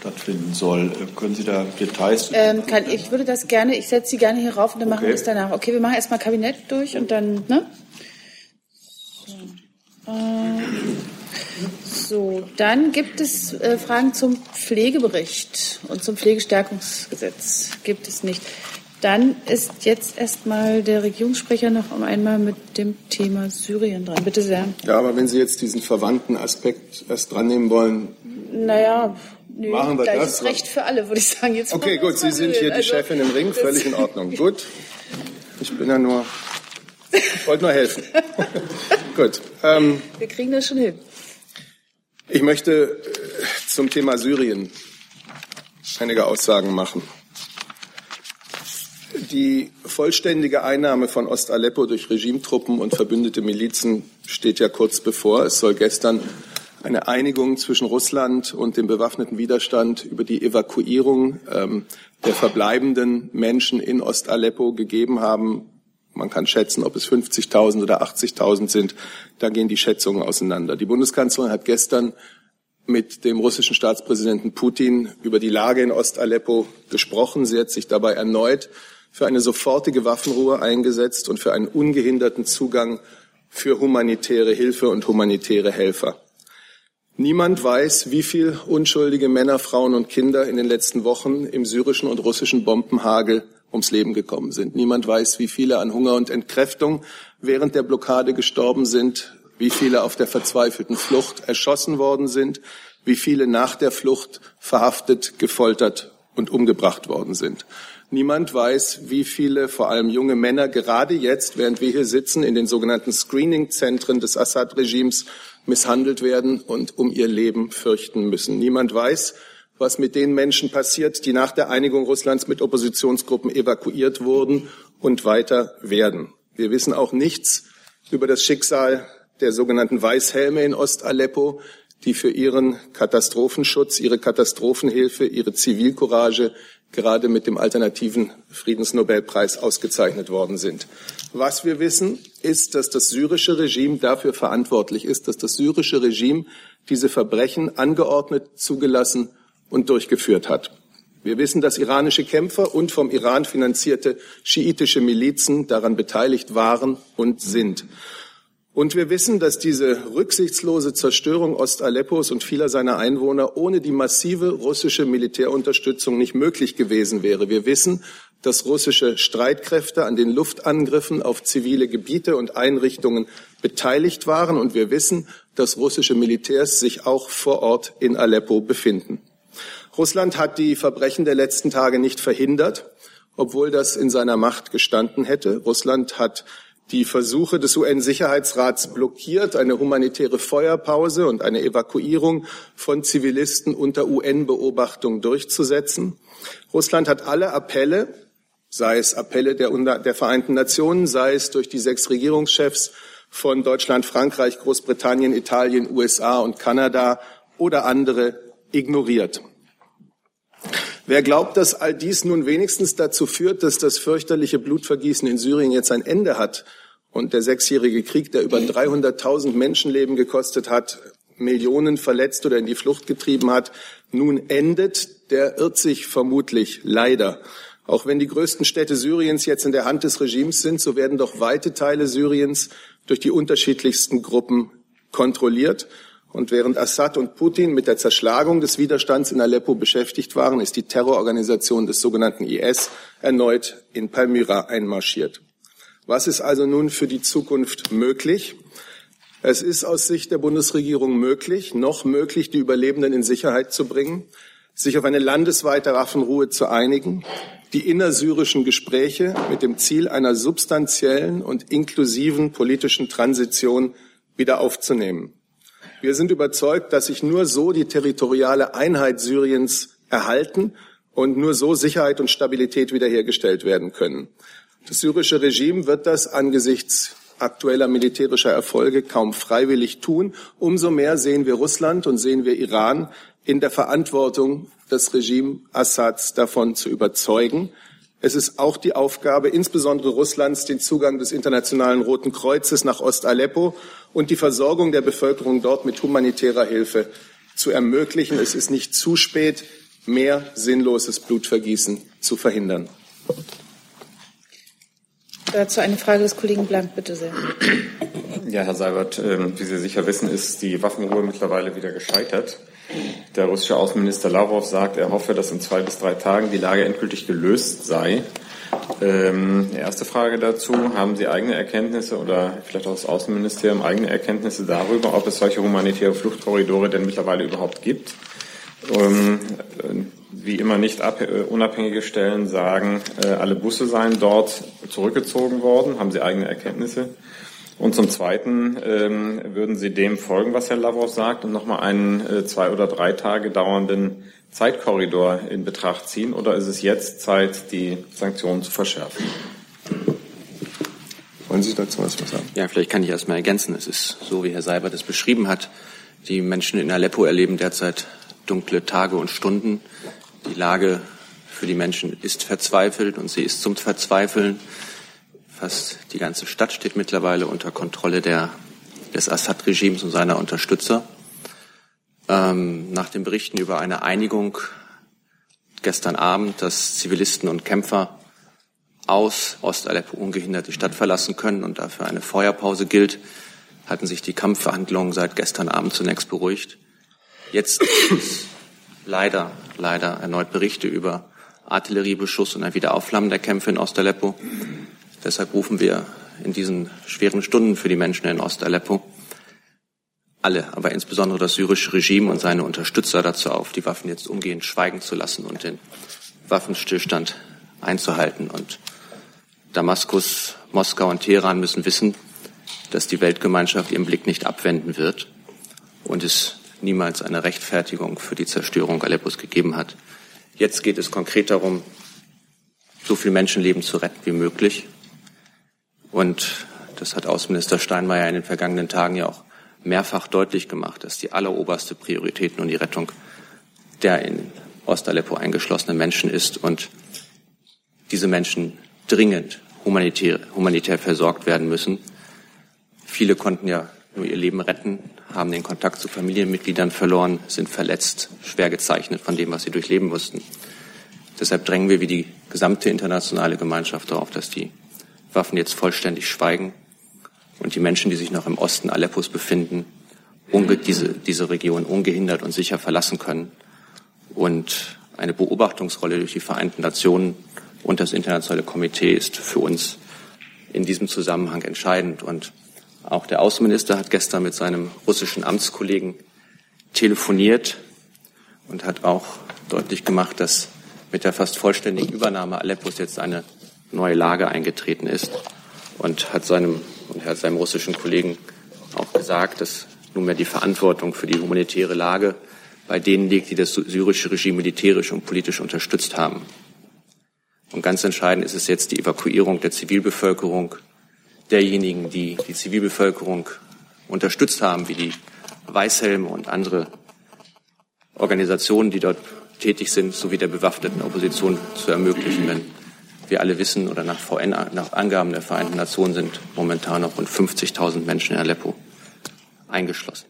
stattfinden soll. Können Sie da Details? Ähm, kann, ich würde das gerne, ich setze Sie gerne hier rauf und dann okay. machen wir es danach. Okay, wir machen erstmal Kabinett durch und dann, ne? So. Äh, so, dann gibt es äh, Fragen zum Pflegebericht und zum Pflegestärkungsgesetz. Gibt es nicht. Dann ist jetzt erstmal der Regierungssprecher noch einmal mit dem Thema Syrien dran. Bitte sehr. Ja, aber wenn Sie jetzt diesen verwandten Aspekt erst dran nehmen wollen. Naja, nö, machen wir das. ist Recht für alle, würde ich sagen. Jetzt okay, gut, Sie sind hier die also, Chefin im Ring, völlig in Ordnung. [LAUGHS] gut. Ich bin ja nur. Ich wollte nur helfen. [LAUGHS] gut. Ähm, wir kriegen das schon hin. Ich möchte äh, zum Thema Syrien einige Aussagen machen. Die vollständige Einnahme von Ost-Aleppo durch Regimetruppen und verbündete Milizen steht ja kurz bevor. Es soll gestern eine Einigung zwischen Russland und dem bewaffneten Widerstand über die Evakuierung ähm, der verbleibenden Menschen in Ost-Aleppo gegeben haben. Man kann schätzen, ob es 50.000 oder 80.000 sind. Da gehen die Schätzungen auseinander. Die Bundeskanzlerin hat gestern mit dem russischen Staatspräsidenten Putin über die Lage in Ost-Aleppo gesprochen. Sie hat sich dabei erneut für eine sofortige Waffenruhe eingesetzt und für einen ungehinderten Zugang für humanitäre Hilfe und humanitäre Helfer. Niemand weiß, wie viele unschuldige Männer, Frauen und Kinder in den letzten Wochen im syrischen und russischen Bombenhagel ums Leben gekommen sind. Niemand weiß, wie viele an Hunger und Entkräftung während der Blockade gestorben sind, wie viele auf der verzweifelten Flucht erschossen worden sind, wie viele nach der Flucht verhaftet, gefoltert und umgebracht worden sind. Niemand weiß, wie viele, vor allem junge Männer, gerade jetzt, während wir hier sitzen, in den sogenannten Screening-Zentren des Assad-Regimes misshandelt werden und um ihr Leben fürchten müssen. Niemand weiß, was mit den Menschen passiert, die nach der Einigung Russlands mit Oppositionsgruppen evakuiert wurden und weiter werden. Wir wissen auch nichts über das Schicksal der sogenannten Weißhelme in Ost-Aleppo, die für ihren Katastrophenschutz, ihre Katastrophenhilfe, ihre Zivilcourage gerade mit dem alternativen Friedensnobelpreis ausgezeichnet worden sind. Was wir wissen, ist, dass das syrische Regime dafür verantwortlich ist, dass das syrische Regime diese Verbrechen angeordnet, zugelassen und durchgeführt hat. Wir wissen, dass iranische Kämpfer und vom Iran finanzierte schiitische Milizen daran beteiligt waren und sind. Und wir wissen, dass diese rücksichtslose Zerstörung Ost-Aleppos und vieler seiner Einwohner ohne die massive russische Militärunterstützung nicht möglich gewesen wäre. Wir wissen, dass russische Streitkräfte an den Luftangriffen auf zivile Gebiete und Einrichtungen beteiligt waren. Und wir wissen, dass russische Militärs sich auch vor Ort in Aleppo befinden. Russland hat die Verbrechen der letzten Tage nicht verhindert, obwohl das in seiner Macht gestanden hätte. Russland hat die Versuche des UN-Sicherheitsrats blockiert, eine humanitäre Feuerpause und eine Evakuierung von Zivilisten unter UN-Beobachtung durchzusetzen. Russland hat alle Appelle, sei es Appelle der, der Vereinten Nationen, sei es durch die sechs Regierungschefs von Deutschland, Frankreich, Großbritannien, Italien, USA und Kanada oder andere ignoriert. Wer glaubt, dass all dies nun wenigstens dazu führt, dass das fürchterliche Blutvergießen in Syrien jetzt ein Ende hat und der sechsjährige Krieg, der über 300.000 Menschenleben gekostet hat, Millionen verletzt oder in die Flucht getrieben hat, nun endet, der irrt sich vermutlich leider. Auch wenn die größten Städte Syriens jetzt in der Hand des Regimes sind, so werden doch weite Teile Syriens durch die unterschiedlichsten Gruppen kontrolliert. Und während Assad und Putin mit der Zerschlagung des Widerstands in Aleppo beschäftigt waren, ist die Terrororganisation des sogenannten IS erneut in Palmyra einmarschiert. Was ist also nun für die Zukunft möglich? Es ist aus Sicht der Bundesregierung möglich, noch möglich, die Überlebenden in Sicherheit zu bringen, sich auf eine landesweite Waffenruhe zu einigen, die innersyrischen Gespräche mit dem Ziel einer substanziellen und inklusiven politischen Transition wieder aufzunehmen. Wir sind überzeugt, dass sich nur so die territoriale Einheit Syriens erhalten und nur so Sicherheit und Stabilität wiederhergestellt werden können. Das syrische Regime wird das angesichts aktueller militärischer Erfolge kaum freiwillig tun. Umso mehr sehen wir Russland und sehen wir Iran in der Verantwortung, das Regime Assads davon zu überzeugen. Es ist auch die Aufgabe insbesondere Russlands, den Zugang des Internationalen Roten Kreuzes nach Ost-Aleppo und die Versorgung der Bevölkerung dort mit humanitärer Hilfe zu ermöglichen. Es ist nicht zu spät, mehr sinnloses Blutvergießen zu verhindern. Dazu eine Frage des Kollegen Blank, bitte sehr. Ja, Herr Seibert, ähm, wie Sie sicher wissen, ist die Waffenruhe mittlerweile wieder gescheitert. Der russische Außenminister Lavrov sagt, er hoffe, dass in zwei bis drei Tagen die Lage endgültig gelöst sei. Ähm, erste Frage dazu. Haben Sie eigene Erkenntnisse oder vielleicht auch das Außenministerium eigene Erkenntnisse darüber, ob es solche humanitäre Fluchtkorridore denn mittlerweile überhaupt gibt? Ähm, wie immer nicht ab, äh, unabhängige Stellen sagen, äh, alle Busse seien dort zurückgezogen worden. Haben Sie eigene Erkenntnisse? Und zum Zweiten ähm, würden Sie dem folgen, was Herr Lavrov sagt, und nochmal einen äh, zwei oder drei Tage dauernden Zeitkorridor in Betracht ziehen? Oder ist es jetzt Zeit, die Sanktionen zu verschärfen? Wollen Sie dazu was sagen? Ja, vielleicht kann ich erst mal ergänzen. Es ist so, wie Herr Seibert es beschrieben hat. Die Menschen in Aleppo erleben derzeit dunkle Tage und Stunden. Die Lage für die Menschen ist verzweifelt und sie ist zum Verzweifeln. Fast die ganze Stadt steht mittlerweile unter Kontrolle der, des Assad-Regimes und seiner Unterstützer. Ähm, nach den Berichten über eine Einigung gestern Abend, dass Zivilisten und Kämpfer aus Ost-Aleppo ungehindert die Stadt verlassen können und dafür eine Feuerpause gilt, hatten sich die Kampfverhandlungen seit gestern Abend zunächst beruhigt. Jetzt [COUGHS] leider, leider erneut Berichte über Artilleriebeschuss und ein Wiederaufflammen der Kämpfe in Ost-Aleppo. Deshalb rufen wir in diesen schweren Stunden für die Menschen in Ost-Aleppo alle, aber insbesondere das syrische Regime und seine Unterstützer dazu auf, die Waffen jetzt umgehend schweigen zu lassen und den Waffenstillstand einzuhalten. Und Damaskus, Moskau und Teheran müssen wissen, dass die Weltgemeinschaft ihren Blick nicht abwenden wird und es niemals eine Rechtfertigung für die Zerstörung Aleppos gegeben hat. Jetzt geht es konkret darum, so viel Menschenleben zu retten wie möglich. Und das hat Außenminister Steinmeier in den vergangenen Tagen ja auch mehrfach deutlich gemacht, dass die alleroberste Priorität nun die Rettung der in Ostaleppo eingeschlossenen Menschen ist und diese Menschen dringend humanitär, humanitär versorgt werden müssen. Viele konnten ja nur ihr Leben retten, haben den Kontakt zu Familienmitgliedern verloren, sind verletzt, schwer gezeichnet von dem, was sie durchleben mussten. Deshalb drängen wir wie die gesamte internationale Gemeinschaft darauf, dass die Waffen jetzt vollständig schweigen und die Menschen, die sich noch im Osten Aleppos befinden, diese, diese Region ungehindert und sicher verlassen können und eine Beobachtungsrolle durch die Vereinten Nationen und das internationale Komitee ist für uns in diesem Zusammenhang entscheidend. Und auch der Außenminister hat gestern mit seinem russischen Amtskollegen telefoniert und hat auch deutlich gemacht, dass mit der fast vollständigen Übernahme Aleppos jetzt eine neue Lage eingetreten ist und hat seinem, und hat seinem russischen Kollegen auch gesagt, dass nunmehr die Verantwortung für die humanitäre Lage bei denen liegt, die das syrische Regime militärisch und politisch unterstützt haben. Und ganz entscheidend ist es jetzt die Evakuierung der Zivilbevölkerung derjenigen, die die Zivilbevölkerung unterstützt haben, wie die Weißhelme und andere Organisationen, die dort tätig sind, sowie der bewaffneten Opposition zu ermöglichen. Denn wir alle wissen oder nach, VN, nach Angaben der Vereinten Nationen sind momentan noch rund 50.000 Menschen in Aleppo eingeschlossen.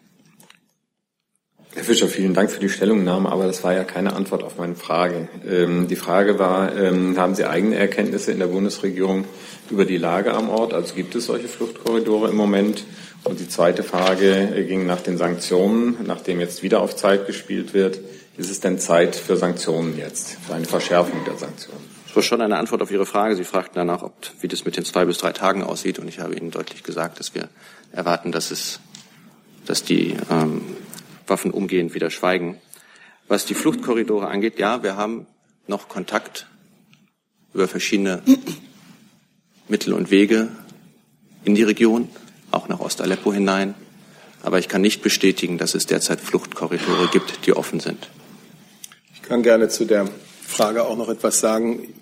Herr Fischer, vielen Dank für die Stellungnahme, aber das war ja keine Antwort auf meine Frage. Ähm, die Frage war, ähm, haben Sie eigene Erkenntnisse in der Bundesregierung über die Lage am Ort? Also gibt es solche Fluchtkorridore im Moment? Und die zweite Frage äh, ging nach den Sanktionen, nachdem jetzt wieder auf Zeit gespielt wird. Ist es denn Zeit für Sanktionen jetzt, für eine Verschärfung der Sanktionen? Das war schon eine Antwort auf Ihre Frage. Sie fragten danach, ob, wie das mit den zwei bis drei Tagen aussieht. Und ich habe Ihnen deutlich gesagt, dass wir erwarten, dass es, dass die ähm, Waffen umgehend wieder schweigen. Was die Fluchtkorridore angeht, ja, wir haben noch Kontakt über verschiedene [CLEARS THROAT] Mittel und Wege in die Region, auch nach Ost-Aleppo hinein. Aber ich kann nicht bestätigen, dass es derzeit Fluchtkorridore gibt, die offen sind. Ich kann gerne zu der Frage auch noch etwas sagen.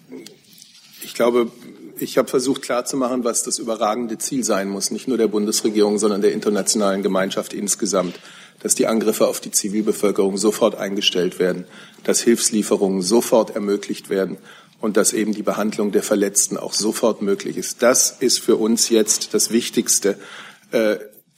Ich glaube, ich habe versucht klarzumachen, was das überragende Ziel sein muss, nicht nur der Bundesregierung, sondern der internationalen Gemeinschaft insgesamt dass die Angriffe auf die Zivilbevölkerung sofort eingestellt werden, dass Hilfslieferungen sofort ermöglicht werden und dass eben die Behandlung der Verletzten auch sofort möglich ist. Das ist für uns jetzt das Wichtigste.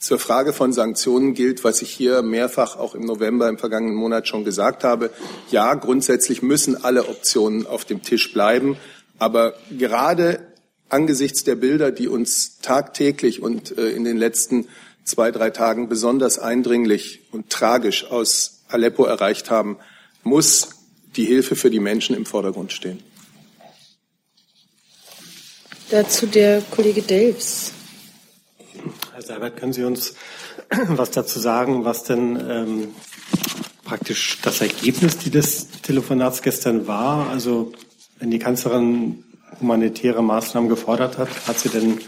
Zur Frage von Sanktionen gilt, was ich hier mehrfach auch im November im vergangenen Monat schon gesagt habe. Ja, grundsätzlich müssen alle Optionen auf dem Tisch bleiben. Aber gerade angesichts der Bilder, die uns tagtäglich und äh, in den letzten zwei, drei Tagen besonders eindringlich und tragisch aus Aleppo erreicht haben, muss die Hilfe für die Menschen im Vordergrund stehen. Dazu der Kollege Delfs. Herr Seibert, können Sie uns [CLEARS THROAT] was dazu sagen, was denn ähm, praktisch das Ergebnis dieses Telefonats gestern war? Also wenn die Kanzlerin humanitäre Maßnahmen gefordert hat, hat sie denn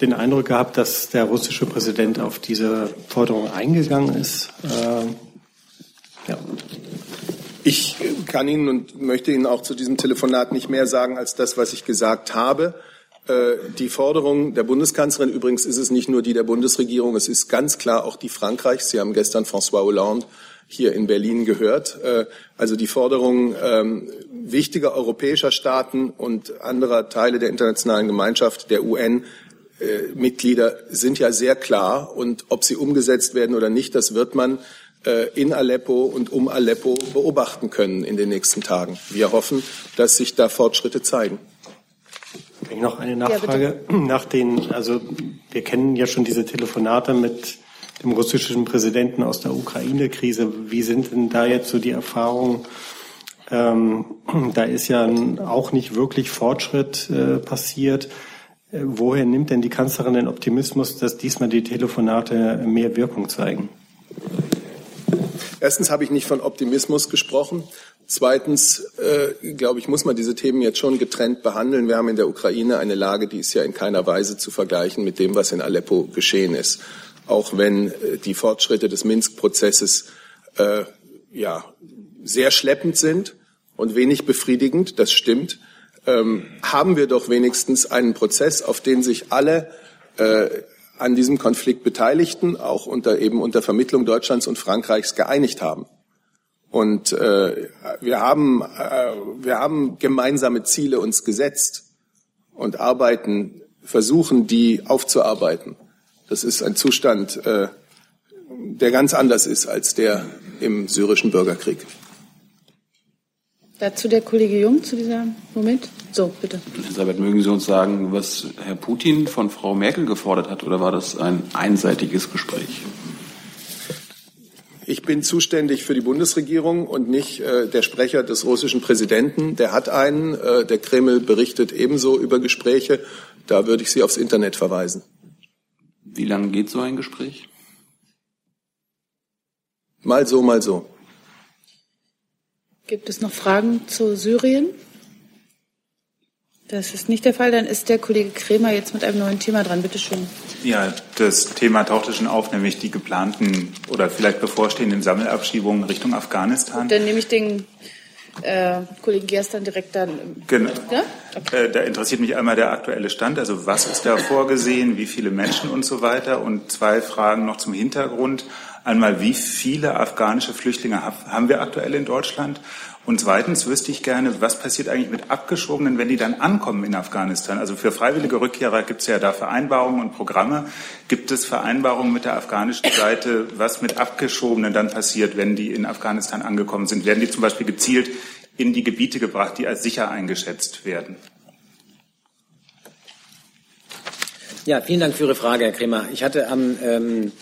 den Eindruck gehabt, dass der russische Präsident auf diese Forderung eingegangen ist. Äh, ja. Ich kann Ihnen und möchte Ihnen auch zu diesem Telefonat nicht mehr sagen als das, was ich gesagt habe. Äh, die Forderung der Bundeskanzlerin, übrigens ist es nicht nur die der Bundesregierung, es ist ganz klar auch die Frankreichs. Sie haben gestern François Hollande hier in Berlin gehört. Äh, also die Forderung ähm, wichtiger europäischer Staaten und anderer Teile der internationalen Gemeinschaft, der UN, äh, Mitglieder sind ja sehr klar und ob sie umgesetzt werden oder nicht, das wird man in Aleppo und um Aleppo beobachten können in den nächsten Tagen. Wir hoffen, dass sich da Fortschritte zeigen. Noch eine Nachfrage ja, [CLEARS THROAT] nach den, also wir kennen ja schon diese Telefonate mit dem russischen Präsidenten aus der Ukraine-Krise. Wie sind denn da jetzt so die Erfahrungen? Ähm, [CLEARS THROAT] da ist ja auch nicht wirklich Fortschritt äh, passiert. Äh, woher nimmt denn die Kanzlerin den Optimismus, dass diesmal die Telefonate mehr Wirkung zeigen? Erstens habe ich nicht von Optimismus gesprochen. Zweitens, äh, glaube ich, muss man diese Themen jetzt schon getrennt behandeln. Wir haben in der Ukraine eine Lage, die ist ja in keiner Weise zu vergleichen mit dem, was in Aleppo geschehen ist. Auch wenn äh, die Fortschritte des Minsk-Prozesses äh, ja, sehr schleppend sind und wenig befriedigend, das stimmt ähm, haben wir doch wenigstens einen Prozess, auf den sich alle äh, an diesem Konflikt Beteiligten, auch unter eben unter Vermittlung Deutschlands und Frankreichs geeinigt haben. Und äh, wir haben äh, wir haben gemeinsame Ziele uns gesetzt und arbeiten, versuchen die aufzuarbeiten. Das ist ein Zustand, äh, der ganz anders ist als der im syrischen Bürgerkrieg. Dazu der Kollege Jung zu diesem Moment. So, bitte. Elisabeth, mögen Sie uns sagen, was Herr Putin von Frau Merkel gefordert hat, oder war das ein einseitiges Gespräch? Ich bin zuständig für die Bundesregierung und nicht äh, der Sprecher des russischen Präsidenten. Der hat einen. Äh, der Kreml berichtet ebenso über Gespräche. Da würde ich Sie aufs Internet verweisen. Wie lange geht so ein Gespräch? Mal so, mal so. Gibt es noch Fragen zu Syrien? Das ist nicht der Fall. Dann ist der Kollege Kremer jetzt mit einem neuen Thema dran. Bitte schön. Ja, das Thema tauchte schon auf, nämlich die geplanten oder vielleicht bevorstehenden Sammelabschiebungen Richtung Afghanistan. Und dann nehme ich den äh, Kollegen Gerstern direkt dann. Genau. Ja? Okay. Äh, da interessiert mich einmal der aktuelle Stand. Also was ist da vorgesehen, wie viele Menschen und so weiter? Und zwei Fragen noch zum Hintergrund. Einmal, wie viele afghanische Flüchtlinge haben wir aktuell in Deutschland? Und zweitens wüsste ich gerne, was passiert eigentlich mit Abgeschobenen, wenn die dann ankommen in Afghanistan? Also für freiwillige Rückkehrer gibt es ja da Vereinbarungen und Programme. Gibt es Vereinbarungen mit der afghanischen Seite, was mit Abgeschobenen dann passiert, wenn die in Afghanistan angekommen sind? Werden die zum Beispiel gezielt in die Gebiete gebracht, die als sicher eingeschätzt werden? Ja, vielen Dank für Ihre Frage, Herr Kremer. Ich hatte am ähm,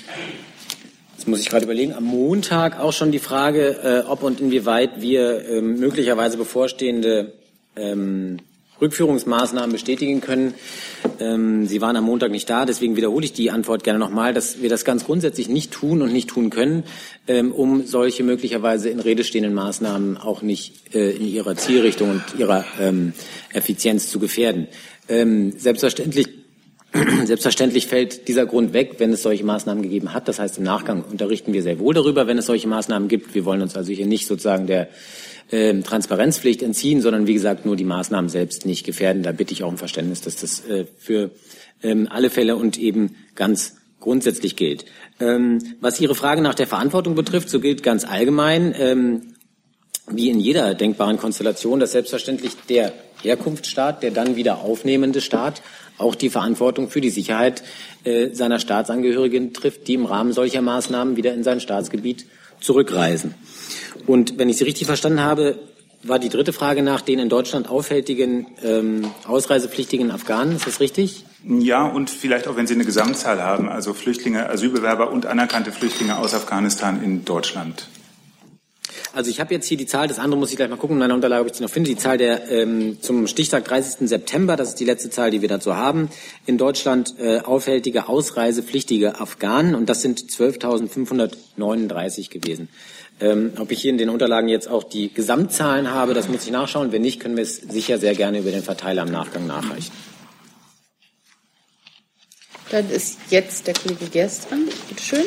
Jetzt muss ich gerade überlegen, am Montag auch schon die Frage, äh, ob und inwieweit wir ähm, möglicherweise bevorstehende ähm, Rückführungsmaßnahmen bestätigen können. Ähm, Sie waren am Montag nicht da, deswegen wiederhole ich die Antwort gerne nochmal, dass wir das ganz grundsätzlich nicht tun und nicht tun können, ähm, um solche möglicherweise in Rede stehenden Maßnahmen auch nicht äh, in ihrer Zielrichtung und ihrer ähm, Effizienz zu gefährden. Ähm, selbstverständlich [CLEARS THROAT] Selbstverständlich fällt dieser Grund weg, wenn es solche Maßnahmen gegeben hat. Das heißt, im Nachgang unterrichten wir sehr wohl darüber, wenn es solche Maßnahmen gibt. Wir wollen uns also hier nicht sozusagen der äh, Transparenzpflicht entziehen, sondern wie gesagt nur die Maßnahmen selbst nicht gefährden. Da bitte ich auch um Verständnis, dass das äh, für ähm, alle Fälle und eben ganz grundsätzlich gilt. Ähm, was Ihre Frage nach der Verantwortung betrifft, so gilt ganz allgemein, ähm, wie in jeder denkbaren Konstellation, dass selbstverständlich der Herkunftsstaat, der dann wieder aufnehmende Staat, auch die Verantwortung für die Sicherheit äh, seiner Staatsangehörigen trifft, die im Rahmen solcher Maßnahmen wieder in sein Staatsgebiet zurückreisen. Und wenn ich Sie richtig verstanden habe, war die dritte Frage nach den in Deutschland auffälligen ähm, ausreisepflichtigen Afghanen. Ist das richtig? Ja, und vielleicht auch, wenn Sie eine Gesamtzahl haben, also Flüchtlinge, Asylbewerber und anerkannte Flüchtlinge aus Afghanistan in Deutschland. Also ich habe jetzt hier die Zahl, das andere muss ich gleich mal gucken in meiner Unterlage, ob ich sie noch finde, die Zahl der ähm, zum Stichtag 30. September, das ist die letzte Zahl, die wir dazu haben, in Deutschland äh, auffällige ausreisepflichtige Afghanen und das sind 12.539 gewesen. Ähm, ob ich hier in den Unterlagen jetzt auch die Gesamtzahlen habe, das muss ich nachschauen. Wenn nicht, können wir es sicher sehr gerne über den Verteiler im Nachgang nachreichen. Dann ist jetzt der Kollege Gerst dran. Bitte schön.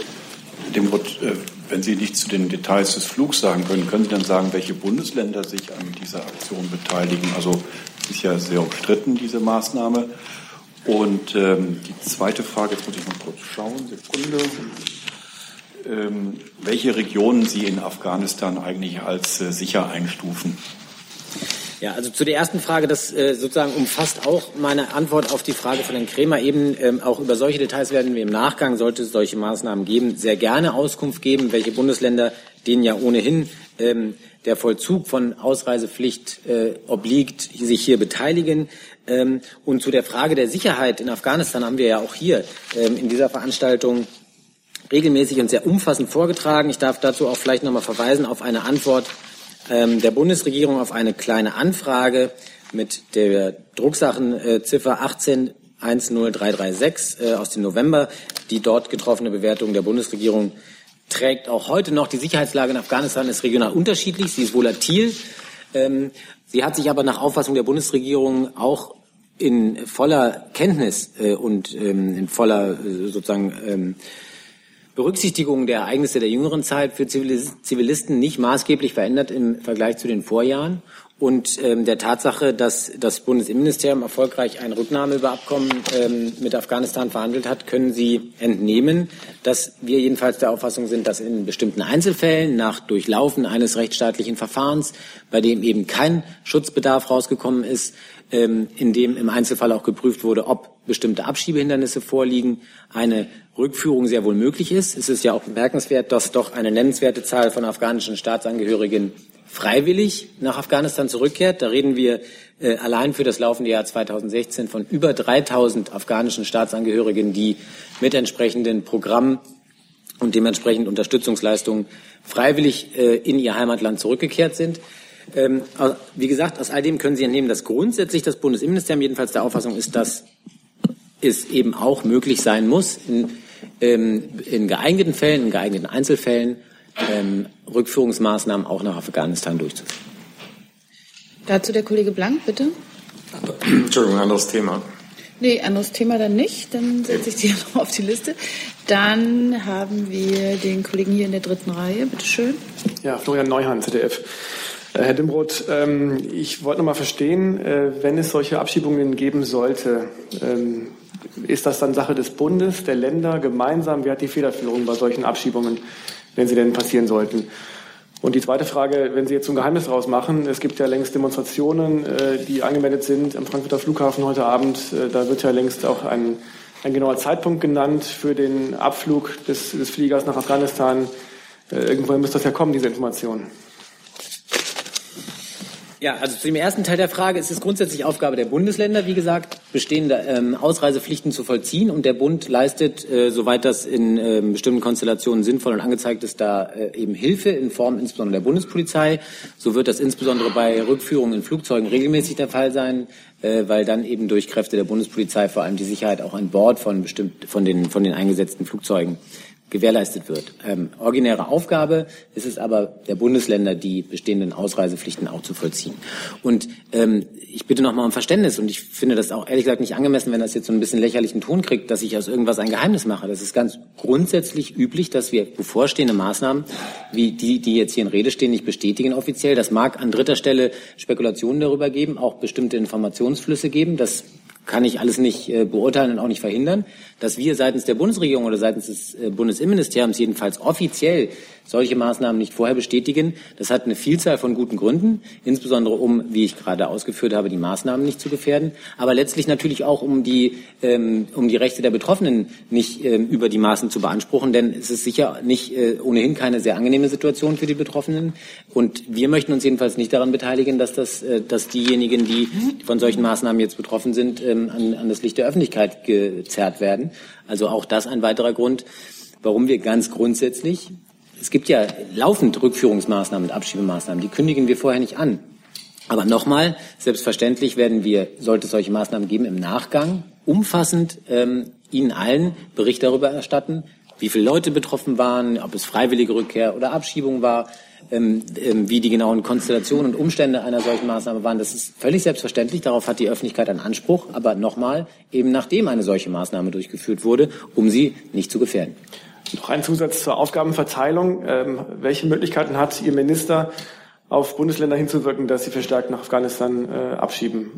Dem Wort, äh, wenn Sie nicht zu den Details des Flugs sagen können, können Sie dann sagen, welche Bundesländer sich an dieser Aktion beteiligen? Also ist ja sehr umstritten, diese Maßnahme. Und ähm, die zweite Frage, jetzt muss ich mal kurz schauen, Sekunde. Ähm, welche Regionen Sie in Afghanistan eigentlich als äh, sicher einstufen? Ja, also zu der ersten Frage, das äh, sozusagen umfasst auch meine Antwort auf die Frage von Herrn Kremer eben. Ähm, auch über solche Details werden wir im Nachgang, sollte es solche Maßnahmen geben, sehr gerne Auskunft geben, welche Bundesländer, denen ja ohnehin ähm, der Vollzug von Ausreisepflicht äh, obliegt, sich hier beteiligen. Ähm, und zu der Frage der Sicherheit in Afghanistan haben wir ja auch hier ähm, in dieser Veranstaltung regelmäßig und sehr umfassend vorgetragen. Ich darf dazu auch vielleicht noch mal verweisen auf eine Antwort der Bundesregierung auf eine kleine Anfrage mit der Drucksachenziffer 1810336 äh, aus dem November. Die dort getroffene Bewertung der Bundesregierung trägt auch heute noch. Die Sicherheitslage in Afghanistan ist regional unterschiedlich, sie ist volatil. Ähm, sie hat sich aber nach Auffassung der Bundesregierung auch in voller Kenntnis äh, und ähm, in voller äh, sozusagen ähm, Berücksichtigung der Ereignisse der jüngeren Zeit für Zivilisten nicht maßgeblich verändert im Vergleich zu den Vorjahren und ähm, der Tatsache, dass das Bundesinnenministerium erfolgreich ein Rücknahmeüberabkommen ähm, mit Afghanistan verhandelt hat, können Sie entnehmen, dass wir jedenfalls der Auffassung sind, dass in bestimmten Einzelfällen nach Durchlaufen eines rechtsstaatlichen Verfahrens, bei dem eben kein Schutzbedarf rausgekommen ist, ähm, in dem im Einzelfall auch geprüft wurde, ob bestimmte Abschiebehindernisse vorliegen, eine Rückführung sehr wohl möglich ist. Es ist ja auch bemerkenswert, dass doch eine nennenswerte Zahl von afghanischen Staatsangehörigen freiwillig nach Afghanistan zurückkehrt. Da reden wir äh, allein für das laufende Jahr 2016 von über 3000 afghanischen Staatsangehörigen, die mit entsprechenden Programmen und dementsprechend Unterstützungsleistungen freiwillig äh, in ihr Heimatland zurückgekehrt sind. Ähm, wie gesagt, aus all dem können Sie entnehmen, dass grundsätzlich das Bundesinnenministerium jedenfalls der Auffassung ist, dass es eben auch möglich sein muss, in, in geeigneten Fällen, in geeigneten Einzelfällen ähm, Rückführungsmaßnahmen auch nach Afghanistan durchzuführen. Dazu der Kollege Blank, bitte. Entschuldigung, anderes Thema. Nee, anderes Thema dann nicht. Dann setze ich Sie [LAUGHS] noch auf die Liste. Dann haben wir den Kollegen hier in der dritten Reihe. Bitte schön. Ja, Florian Neuhan, ZDF. Äh, Herr Dimroth, ähm, ich wollte noch mal verstehen, äh, wenn es solche Abschiebungen geben sollte, ähm, ist das dann Sache des Bundes, der Länder gemeinsam? Wer hat die Federführung bei solchen Abschiebungen, wenn sie denn passieren sollten? Und die zweite Frage, wenn Sie jetzt ein Geheimnis daraus machen, es gibt ja längst Demonstrationen, äh, die angemeldet sind am Frankfurter Flughafen heute Abend. Äh, da wird ja längst auch ein, ein genauer Zeitpunkt genannt für den Abflug des, des Fliegers nach Afghanistan. Äh, irgendwoher müsste das ja kommen, diese Information. Ja, also zu dem ersten Teil der Frage ist es grundsätzlich Aufgabe der Bundesländer, wie gesagt, bestehende ähm, Ausreisepflichten zu vollziehen. Und der Bund leistet, äh, soweit das in äh, bestimmten Konstellationen sinnvoll und angezeigt ist, da äh, eben Hilfe in Form insbesondere der Bundespolizei. So wird das insbesondere bei Rückführungen in Flugzeugen regelmäßig der Fall sein, äh, weil dann eben durch Kräfte der Bundespolizei vor allem die Sicherheit auch an Bord von, bestimmt, von, den, von den eingesetzten Flugzeugen gewährleistet wird. Ähm, originäre Aufgabe ist es aber der Bundesländer, die bestehenden Ausreisepflichten auch zu vollziehen. Und ähm, ich bitte nochmal um Verständnis und ich finde das auch ehrlich gesagt nicht angemessen, wenn das jetzt so ein bisschen lächerlichen Ton kriegt, dass ich aus irgendwas ein Geheimnis mache. Das ist ganz grundsätzlich üblich, dass wir bevorstehende Maßnahmen wie die, die jetzt hier in Rede stehen, nicht bestätigen offiziell. Das mag an dritter Stelle Spekulationen darüber geben, auch bestimmte Informationsflüsse geben. Das kann ich alles nicht äh, beurteilen und auch nicht verhindern, dass wir seitens der Bundesregierung oder seitens des äh, Bundesinnenministeriums jedenfalls offiziell solche Maßnahmen nicht vorher bestätigen. Das hat eine Vielzahl von guten Gründen, insbesondere um, wie ich gerade ausgeführt habe, die Maßnahmen nicht zu gefährden, aber letztlich natürlich auch um die, ähm, um die Rechte der Betroffenen nicht ähm, über die Maßen zu beanspruchen, denn es ist sicher nicht äh, ohnehin keine sehr angenehme Situation für die Betroffenen. Und wir möchten uns jedenfalls nicht daran beteiligen, dass, das, äh, dass diejenigen, die von solchen Maßnahmen jetzt betroffen sind, ähm, an, an das Licht der Öffentlichkeit gezerrt werden. Also auch das ein weiterer Grund, warum wir ganz grundsätzlich es gibt ja laufend Rückführungsmaßnahmen und Abschiebemaßnahmen, die kündigen wir vorher nicht an. Aber nochmal, selbstverständlich werden wir, sollte es solche Maßnahmen geben, im Nachgang umfassend ähm, Ihnen allen Bericht darüber erstatten, wie viele Leute betroffen waren, ob es freiwillige Rückkehr oder Abschiebung war, ähm, ähm, wie die genauen Konstellationen und Umstände einer solchen Maßnahme waren. Das ist völlig selbstverständlich. Darauf hat die Öffentlichkeit einen Anspruch. Aber nochmal, eben nachdem eine solche Maßnahme durchgeführt wurde, um sie nicht zu gefährden. Noch ein Zusatz zur Aufgabenverteilung. Ähm, welche Möglichkeiten hat Ihr Minister, auf Bundesländer hinzuwirken, dass sie verstärkt nach Afghanistan äh, abschieben?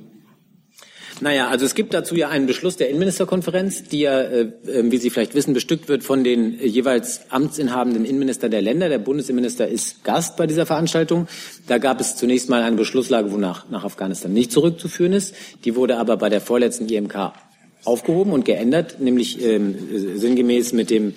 Naja, also es gibt dazu ja einen Beschluss der Innenministerkonferenz, die ja, äh, äh, wie Sie vielleicht wissen, bestückt wird von den äh, jeweils amtsinhabenden Innenminister der Länder. Der Bundesinnenminister ist Gast bei dieser Veranstaltung. Da gab es zunächst mal eine Beschlusslage, wonach nach Afghanistan nicht zurückzuführen ist. Die wurde aber bei der vorletzten IMK aufgehoben und geändert, nämlich ähm, sinngemäß mit dem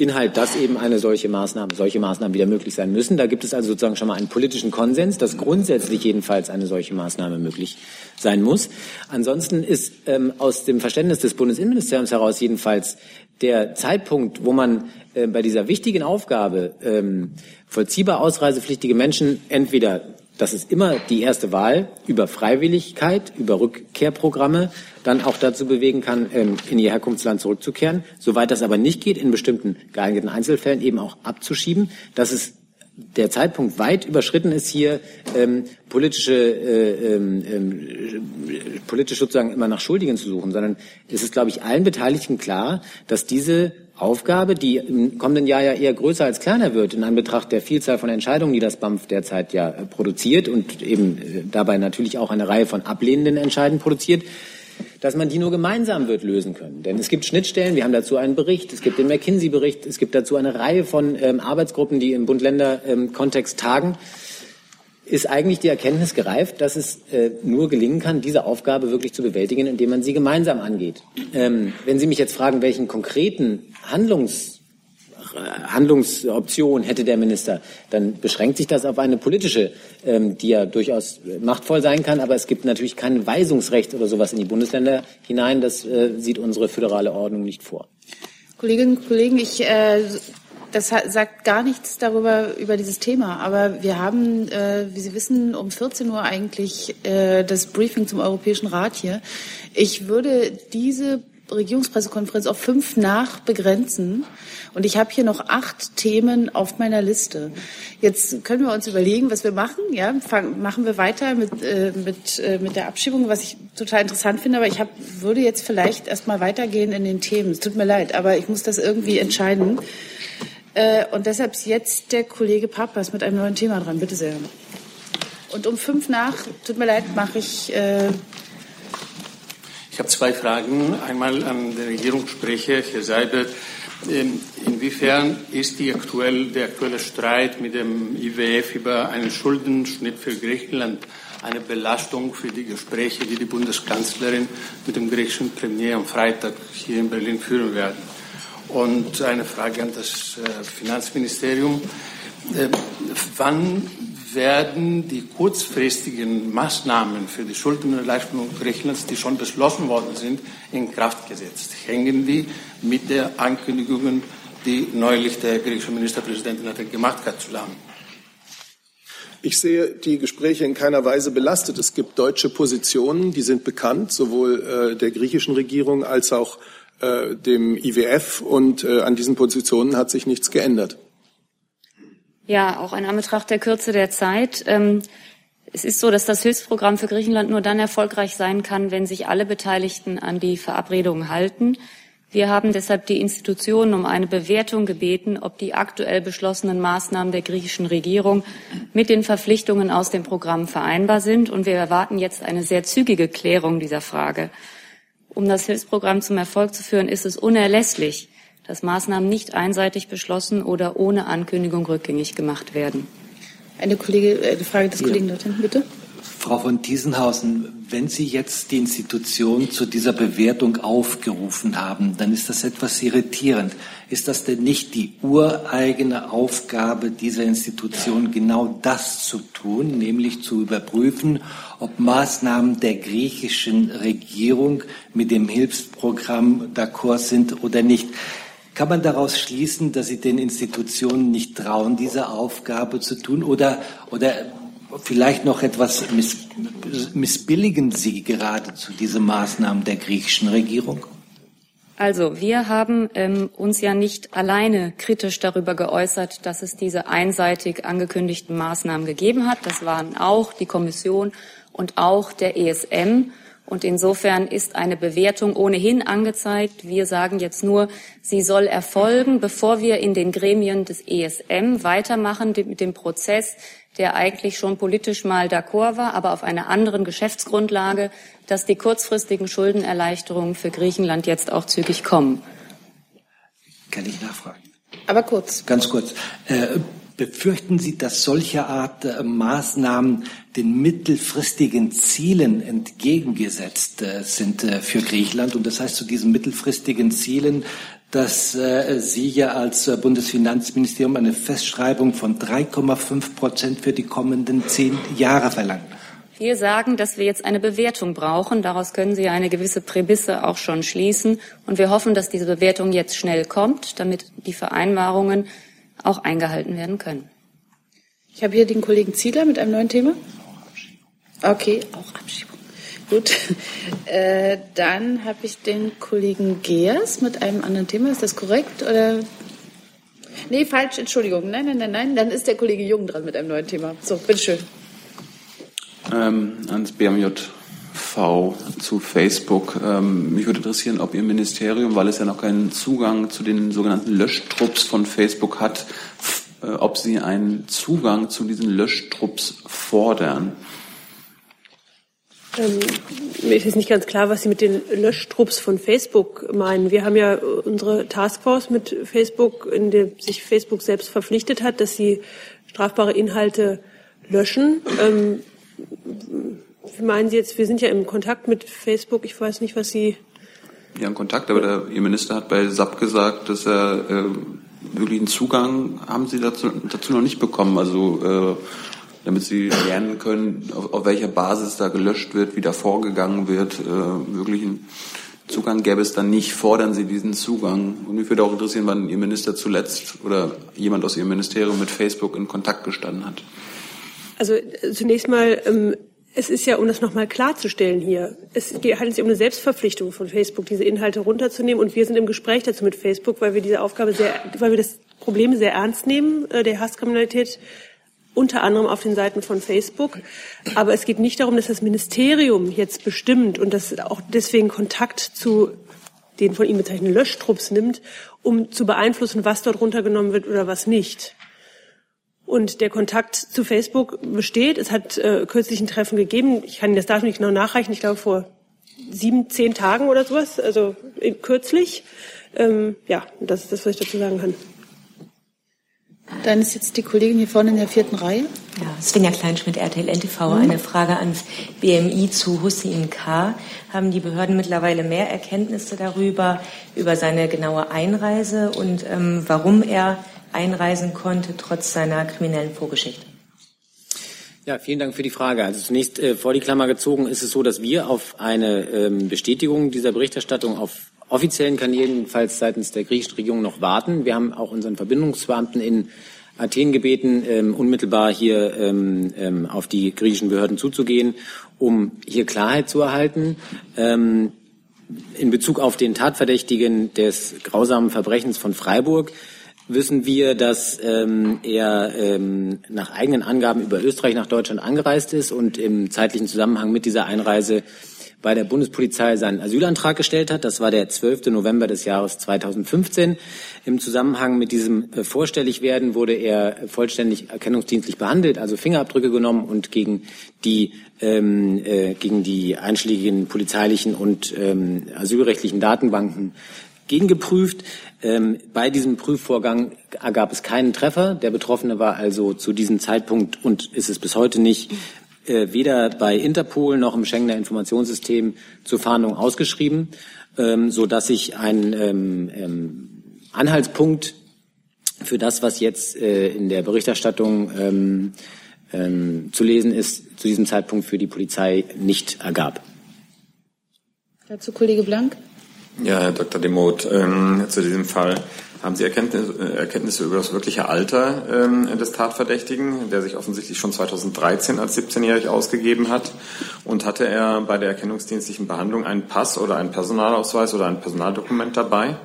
Inhalt, dass eben eine solche Maßnahme, solche Maßnahmen wieder möglich sein müssen. Da gibt es also sozusagen schon mal einen politischen Konsens, dass grundsätzlich jedenfalls eine solche Maßnahme möglich sein muss. Ansonsten ist ähm, aus dem Verständnis des Bundesinnenministeriums heraus jedenfalls der Zeitpunkt, wo man äh, bei dieser wichtigen Aufgabe ähm, vollziehbar ausreisepflichtige Menschen entweder das ist immer die erste Wahl, über Freiwilligkeit, über Rückkehrprogramme dann auch dazu bewegen kann, ähm, in ihr Herkunftsland zurückzukehren. Soweit das aber nicht geht, in bestimmten geeigneten Einzelfällen eben auch abzuschieben. Das ist der Zeitpunkt weit überschritten ist, hier ähm, politische, äh, ähm, äh, politisch sozusagen immer nach Schuldigen zu suchen, sondern es ist, glaube ich, allen Beteiligten klar, dass diese Aufgabe, die im kommenden Jahr ja eher größer als kleiner wird, in Anbetracht der Vielzahl von Entscheidungen, die das BAMF derzeit ja äh, produziert und eben äh, dabei natürlich auch eine Reihe von ablehnenden Entscheiden produziert, dass man die nur gemeinsam wird lösen können. Denn es gibt Schnittstellen, wir haben dazu einen Bericht, es gibt den McKinsey-Bericht, es gibt dazu eine Reihe von ähm, Arbeitsgruppen, die im Bund-Länder-Kontext ähm, tagen. Ist eigentlich die Erkenntnis gereift, dass es äh, nur gelingen kann, diese Aufgabe wirklich zu bewältigen, indem man sie gemeinsam angeht. Ähm, wenn Sie mich jetzt fragen, welchen konkreten Handlungs Handlungsoption hätte der Minister, dann beschränkt sich das auf eine politische, ähm, die ja durchaus machtvoll sein kann. Aber es gibt natürlich kein Weisungsrecht oder sowas in die Bundesländer hinein. Das äh, sieht unsere föderale Ordnung nicht vor. Kolleginnen und Kollegen, ich äh, das sagt gar nichts darüber über dieses Thema. Aber wir haben, äh, wie Sie wissen, um 14 Uhr eigentlich äh, das Briefing zum Europäischen Rat hier. Ich würde diese Regierungspressekonferenz auf fünf nach begrenzen. Und ich habe hier noch acht Themen auf meiner Liste. Jetzt können wir uns überlegen, was wir machen. Ja, Fang, machen wir weiter mit, äh, mit, äh, mit der Abschiebung, was ich total interessant finde. Aber ich hab, würde jetzt vielleicht erst mal weitergehen in den Themen. Es tut mir leid, aber ich muss das irgendwie entscheiden. Äh, und deshalb ist jetzt der Kollege Papas mit einem neuen Thema dran. Bitte sehr. Und um fünf nach, tut mir leid, mache ich. Äh, Ich habe zwei Fragen. Einmal an den Regierungssprecher, Herr Seibert. Ähm, inwiefern ist aktuell, der aktuelle Streit mit dem IWF über einen Schuldenschnitt für Griechenland eine Belastung für die Gespräche, die die Bundeskanzlerin mit dem griechischen Premier am Freitag hier in Berlin führen werden? Und eine Frage an das äh, Finanzministerium. Ähm, wann werden die kurzfristigen Maßnahmen für die Schuldenerleichterung Griechenlands, die schon beschlossen worden sind, in Kraft gesetzt? Hängen die mit der Ankündigung, die neulich der griechische Ministerpräsident gemacht hat, zusammen? Ich sehe die Gespräche in keiner Weise belastet. Es gibt deutsche Positionen, die sind bekannt, sowohl äh, der griechischen Regierung als auch äh, dem IWF. Und äh, an diesen Positionen hat sich nichts geändert. Ja, auch in Anbetracht der Kürze der Zeit. Ähm, es ist so, dass das Hilfsprogramm für Griechenland nur dann erfolgreich sein kann, wenn sich alle Beteiligten an die Verabredungen halten. Wir haben deshalb die Institutionen um eine Bewertung gebeten, ob die aktuell beschlossenen Maßnahmen der griechischen Regierung mit den Verpflichtungen aus dem Programm vereinbar sind. Und wir erwarten jetzt eine sehr zügige Klärung dieser Frage. Um das Hilfsprogramm zum Erfolg zu führen, ist es unerlässlich, dass Maßnahmen nicht einseitig beschlossen oder ohne Ankündigung rückgängig gemacht werden. Eine, Kollege, äh, eine Frage des ja. Kollegen dort hinten, bitte. Frau von Thiesenhausen, wenn Sie jetzt die Institution zu dieser Bewertung aufgerufen haben, dann ist das etwas irritierend. Ist das denn nicht die ureigene Aufgabe dieser Institution, genau das zu tun, nämlich zu überprüfen, ob Maßnahmen der griechischen Regierung mit dem Hilfsprogramm d'accord sind oder nicht? Kann man daraus schließen, dass Sie den Institutionen nicht trauen, diese Aufgabe zu tun? Oder, oder vielleicht noch etwas miss, missbilligen Sie geradezu diese Maßnahmen der griechischen Regierung? Also wir haben ähm, uns ja nicht alleine kritisch darüber geäußert, dass es diese einseitig angekündigten Maßnahmen gegeben hat. Das waren auch die Kommission und auch der ESM. Und insofern ist eine Bewertung ohnehin angezeigt. Wir sagen jetzt nur, sie soll erfolgen, bevor wir in den Gremien des ESM weitermachen mit dem Prozess, der eigentlich schon politisch mal d'accord war, aber auf einer anderen Geschäftsgrundlage, dass die kurzfristigen Schuldenerleichterungen für Griechenland jetzt auch zügig kommen. Kann ich nachfragen? Aber kurz. Ganz kurz. Äh, Befürchten Sie, dass solche Art äh, Maßnahmen den mittelfristigen Zielen entgegengesetzt äh, sind für Griechenland? Und das heißt zu diesen mittelfristigen Zielen, dass äh, Sie ja als äh, Bundesfinanzministerium eine Festschreibung von 3,5 Prozent für die kommenden zehn Jahre verlangen. Wir sagen, dass wir jetzt eine Bewertung brauchen. Daraus können Sie eine gewisse Prämisse auch schon schließen. Und wir hoffen, dass diese Bewertung jetzt schnell kommt, damit die Vereinbarungen auch eingehalten werden können. Ich habe hier den Kollegen Ziedler mit einem neuen Thema. Okay, auch Abschiebung. Gut, äh, dann habe ich den Kollegen Geers mit einem anderen Thema. Ist das korrekt? Oder? Nee, falsch, Entschuldigung. Nein, nein, nein, nein. Dann ist der Kollege Jung dran mit einem neuen Thema. So, bitteschön. Ähm, ans BMJ V zu Facebook. Ähm, mich würde interessieren, ob Ihr Ministerium, weil es ja noch keinen Zugang zu den sogenannten Löschtrupps von Facebook hat, äh, ob Sie einen Zugang zu diesen Löschtrupps fordern. Ähm, mir ist jetzt nicht ganz klar, was Sie mit den Löschtrupps von Facebook meinen. Wir haben ja unsere Taskforce mit Facebook, in der sich Facebook selbst verpflichtet hat, dass sie strafbare Inhalte löschen. Ähm, wie meinen Sie jetzt, wir sind ja im Kontakt mit Facebook. Ich weiß nicht, was Sie. Ja, in Kontakt, aber der, Ihr Minister hat bei SAP gesagt, dass er äh, wirklich einen Zugang haben Sie dazu, dazu noch nicht bekommen. Also äh, damit Sie lernen können, auf, auf, welcher Basis da gelöscht wird, wie da vorgegangen wird. Äh, einen Zugang gäbe es dann nicht. Fordern Sie diesen Zugang? Und mich würde auch interessieren, wann Ihr Minister zuletzt oder jemand aus Ihrem Ministerium mit Facebook in Kontakt gestanden hat. Also äh, zunächst mal ähm, es ist ja, um das nochmal klarzustellen hier, es handelt sich um eine Selbstverpflichtung von Facebook, diese Inhalte runterzunehmen. Und wir sind im Gespräch dazu mit Facebook, weil wir diese Aufgabe sehr, weil wir das Problem sehr ernst nehmen, äh, der Hasskriminalität, unter anderem auf den Seiten von Facebook. Aber es geht nicht darum, dass das Ministerium jetzt bestimmt und das auch deswegen Kontakt zu den von Ihnen bezeichneten Löschtrupps nimmt, um zu beeinflussen, was dort runtergenommen wird oder was nicht. Und der Kontakt zu Facebook besteht. Es hat äh, kürzlich ein Treffen gegeben. Ich kann das Datum nicht genau nachreichen. Ich glaube vor sieben, zehn Tagen oder sowas, also kürzlich. Ähm, ja, das ist das, was ich dazu sagen kann. Dann ist jetzt die Kollegin hier vorne in der vierten Reihe. Ja, Svenja Kleinschmidt, RTL NTV. Mhm. Eine Frage ans BMI zu Hussein K. Haben die Behörden mittlerweile mehr Erkenntnisse darüber, über seine genaue Einreise und ähm, warum er einreisen konnte, trotz seiner kriminellen Vorgeschichte? Ja, vielen Dank für die Frage. Also zunächst äh, vor die Klammer gezogen ist es so, dass wir auf eine ähm, Bestätigung dieser Berichterstattung auf offiziellen Kanälen, jedenfalls seitens der griechischen Regierung, noch warten. Wir haben auch unseren Verbindungsbeamten in Athen gebeten, ähm, unmittelbar hier ähm, ähm, auf die griechischen Behörden zuzugehen, um hier Klarheit zu erhalten. Ähm, in Bezug auf den Tatverdächtigen des grausamen Verbrechens von Freiburg wissen wir, dass ähm, er ähm, nach eigenen Angaben über Österreich nach Deutschland angereist ist und im zeitlichen Zusammenhang mit dieser Einreise bei der Bundespolizei seinen Asylantrag gestellt hat. Das war der 12. November des Jahres 2015. Im Zusammenhang mit diesem äh, Vorstelligwerden wurde er vollständig erkennungsdienstlich behandelt, also Fingerabdrücke genommen und gegen die, ähm, äh, gegen die einschlägigen polizeilichen und ähm, asylrechtlichen Datenbanken gegengeprüft. Ähm, bei diesem Prüfvorgang ergab es keinen Treffer. Der Betroffene war also zu diesem Zeitpunkt und ist es bis heute nicht weder bei Interpol noch im Schengener Informationssystem zur Fahndung ausgeschrieben, ähm, so dass ich ein ähm, ähm, Anhaltspunkt für das, was jetzt äh, in der Berichterstattung ähm, ähm, zu lesen ist, zu diesem Zeitpunkt für die Polizei nicht ergab. Dazu Kollege Blank. Ja, Herr Dr. Demoth, ähm, zu diesem Fall. Haben Sie Erkenntnisse, äh, Erkenntnisse über das wirkliche Alter ähm, des Tatverdächtigen, der sich offensichtlich schon 2013 als 17-jährig ausgegeben hat? Und hatte er bei der erkennungsdienstlichen Behandlung einen Pass oder einen Personalausweis oder ein Personaldokument dabei?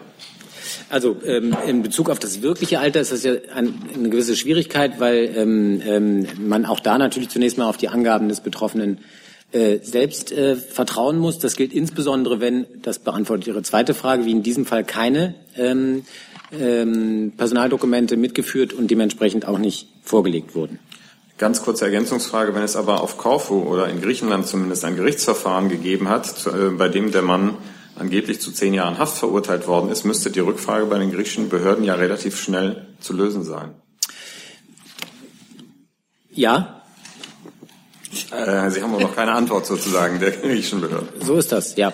Also ähm, in Bezug auf das wirkliche Alter ist das ja ein, eine gewisse Schwierigkeit, weil ähm, ähm, man auch da natürlich zunächst mal auf die Angaben des Betroffenen äh, selbst äh, vertrauen muss. Das gilt insbesondere, wenn, das beantwortet Ihre zweite Frage, wie in diesem Fall keine ähm, ähm, Personaldokumente mitgeführt und dementsprechend auch nicht vorgelegt wurden. Ganz kurze Ergänzungsfrage. Wenn es aber auf Korfu oder in Griechenland zumindest ein Gerichtsverfahren gegeben hat, zu, äh, bei dem der Mann angeblich zu zehn Jahren Haft verurteilt worden ist, müsste die Rückfrage bei den griechischen Behörden ja relativ schnell zu lösen sein. Ja. Äh, Sie haben aber noch keine Antwort sozusagen der griechischen Behörden. So ist das, ja.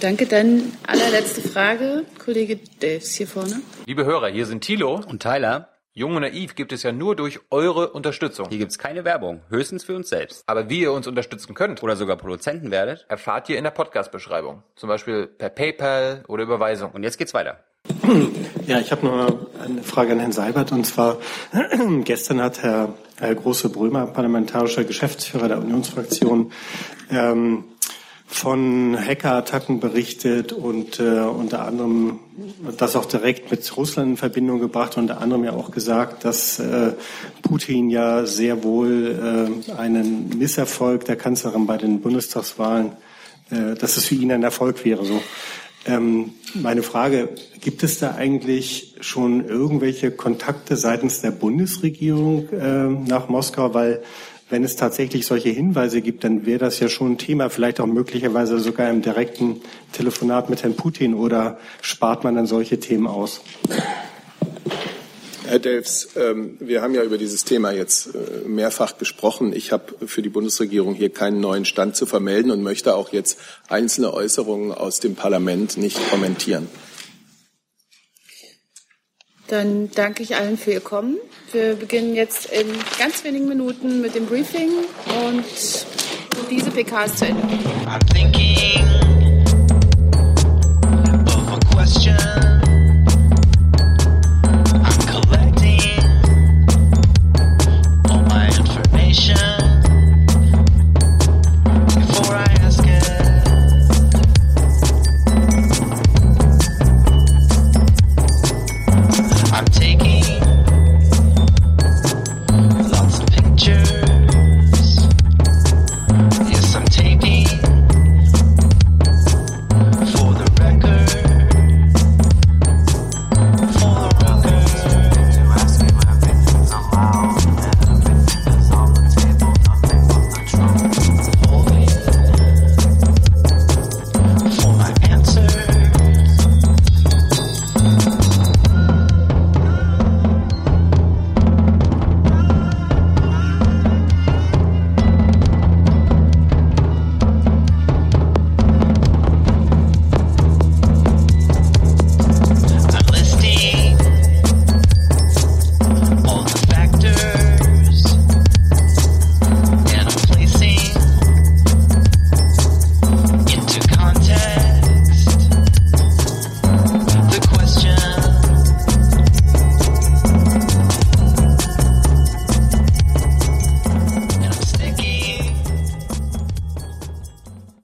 Danke. Dann allerletzte Frage, Kollege Delfs hier vorne. Liebe Hörer, hier sind Thilo und Tyler. Jung und naiv gibt es ja nur durch eure Unterstützung. Hier gibt's keine Werbung, höchstens für uns selbst. Aber wie ihr uns unterstützen könnt oder sogar Produzenten werdet, erfahrt ihr in der Podcast-Beschreibung. Zum Beispiel per PayPal oder Überweisung. Und jetzt geht's weiter. [CLEARS THROAT] Ja, ich habe noch eine Frage an Herrn Seibert und zwar [CLEARS THROAT] gestern hat Herr, Herr Große Brömer, parlamentarischer Geschäftsführer der Unionsfraktion, ähm, von Hackerattacken berichtet und äh, unter anderem das auch direkt mit Russland in Verbindung gebracht, unter anderem ja auch gesagt, dass äh, Putin ja sehr wohl äh, einen Misserfolg der Kanzlerin bei den Bundestagswahlen, äh, dass es für ihn ein Erfolg wäre. So. Ähm, meine Frage, gibt es da eigentlich schon irgendwelche Kontakte seitens der Bundesregierung äh, nach Moskau? Weil wenn es tatsächlich solche Hinweise gibt, dann wäre das ja schon ein Thema, vielleicht auch möglicherweise sogar im direkten Telefonat mit Herrn Putin oder spart man dann solche Themen aus? Herr Delfs, ähm, wir haben ja über dieses Thema jetzt äh, mehrfach gesprochen. Ich habe für die Bundesregierung hier keinen neuen Stand zu vermelden und möchte auch jetzt einzelne Äußerungen aus dem Parlament nicht kommentieren. Dann danke ich allen für Ihr Kommen. Wir beginnen jetzt in ganz wenigen Minuten mit dem Briefing und diese PK ist zu Ende.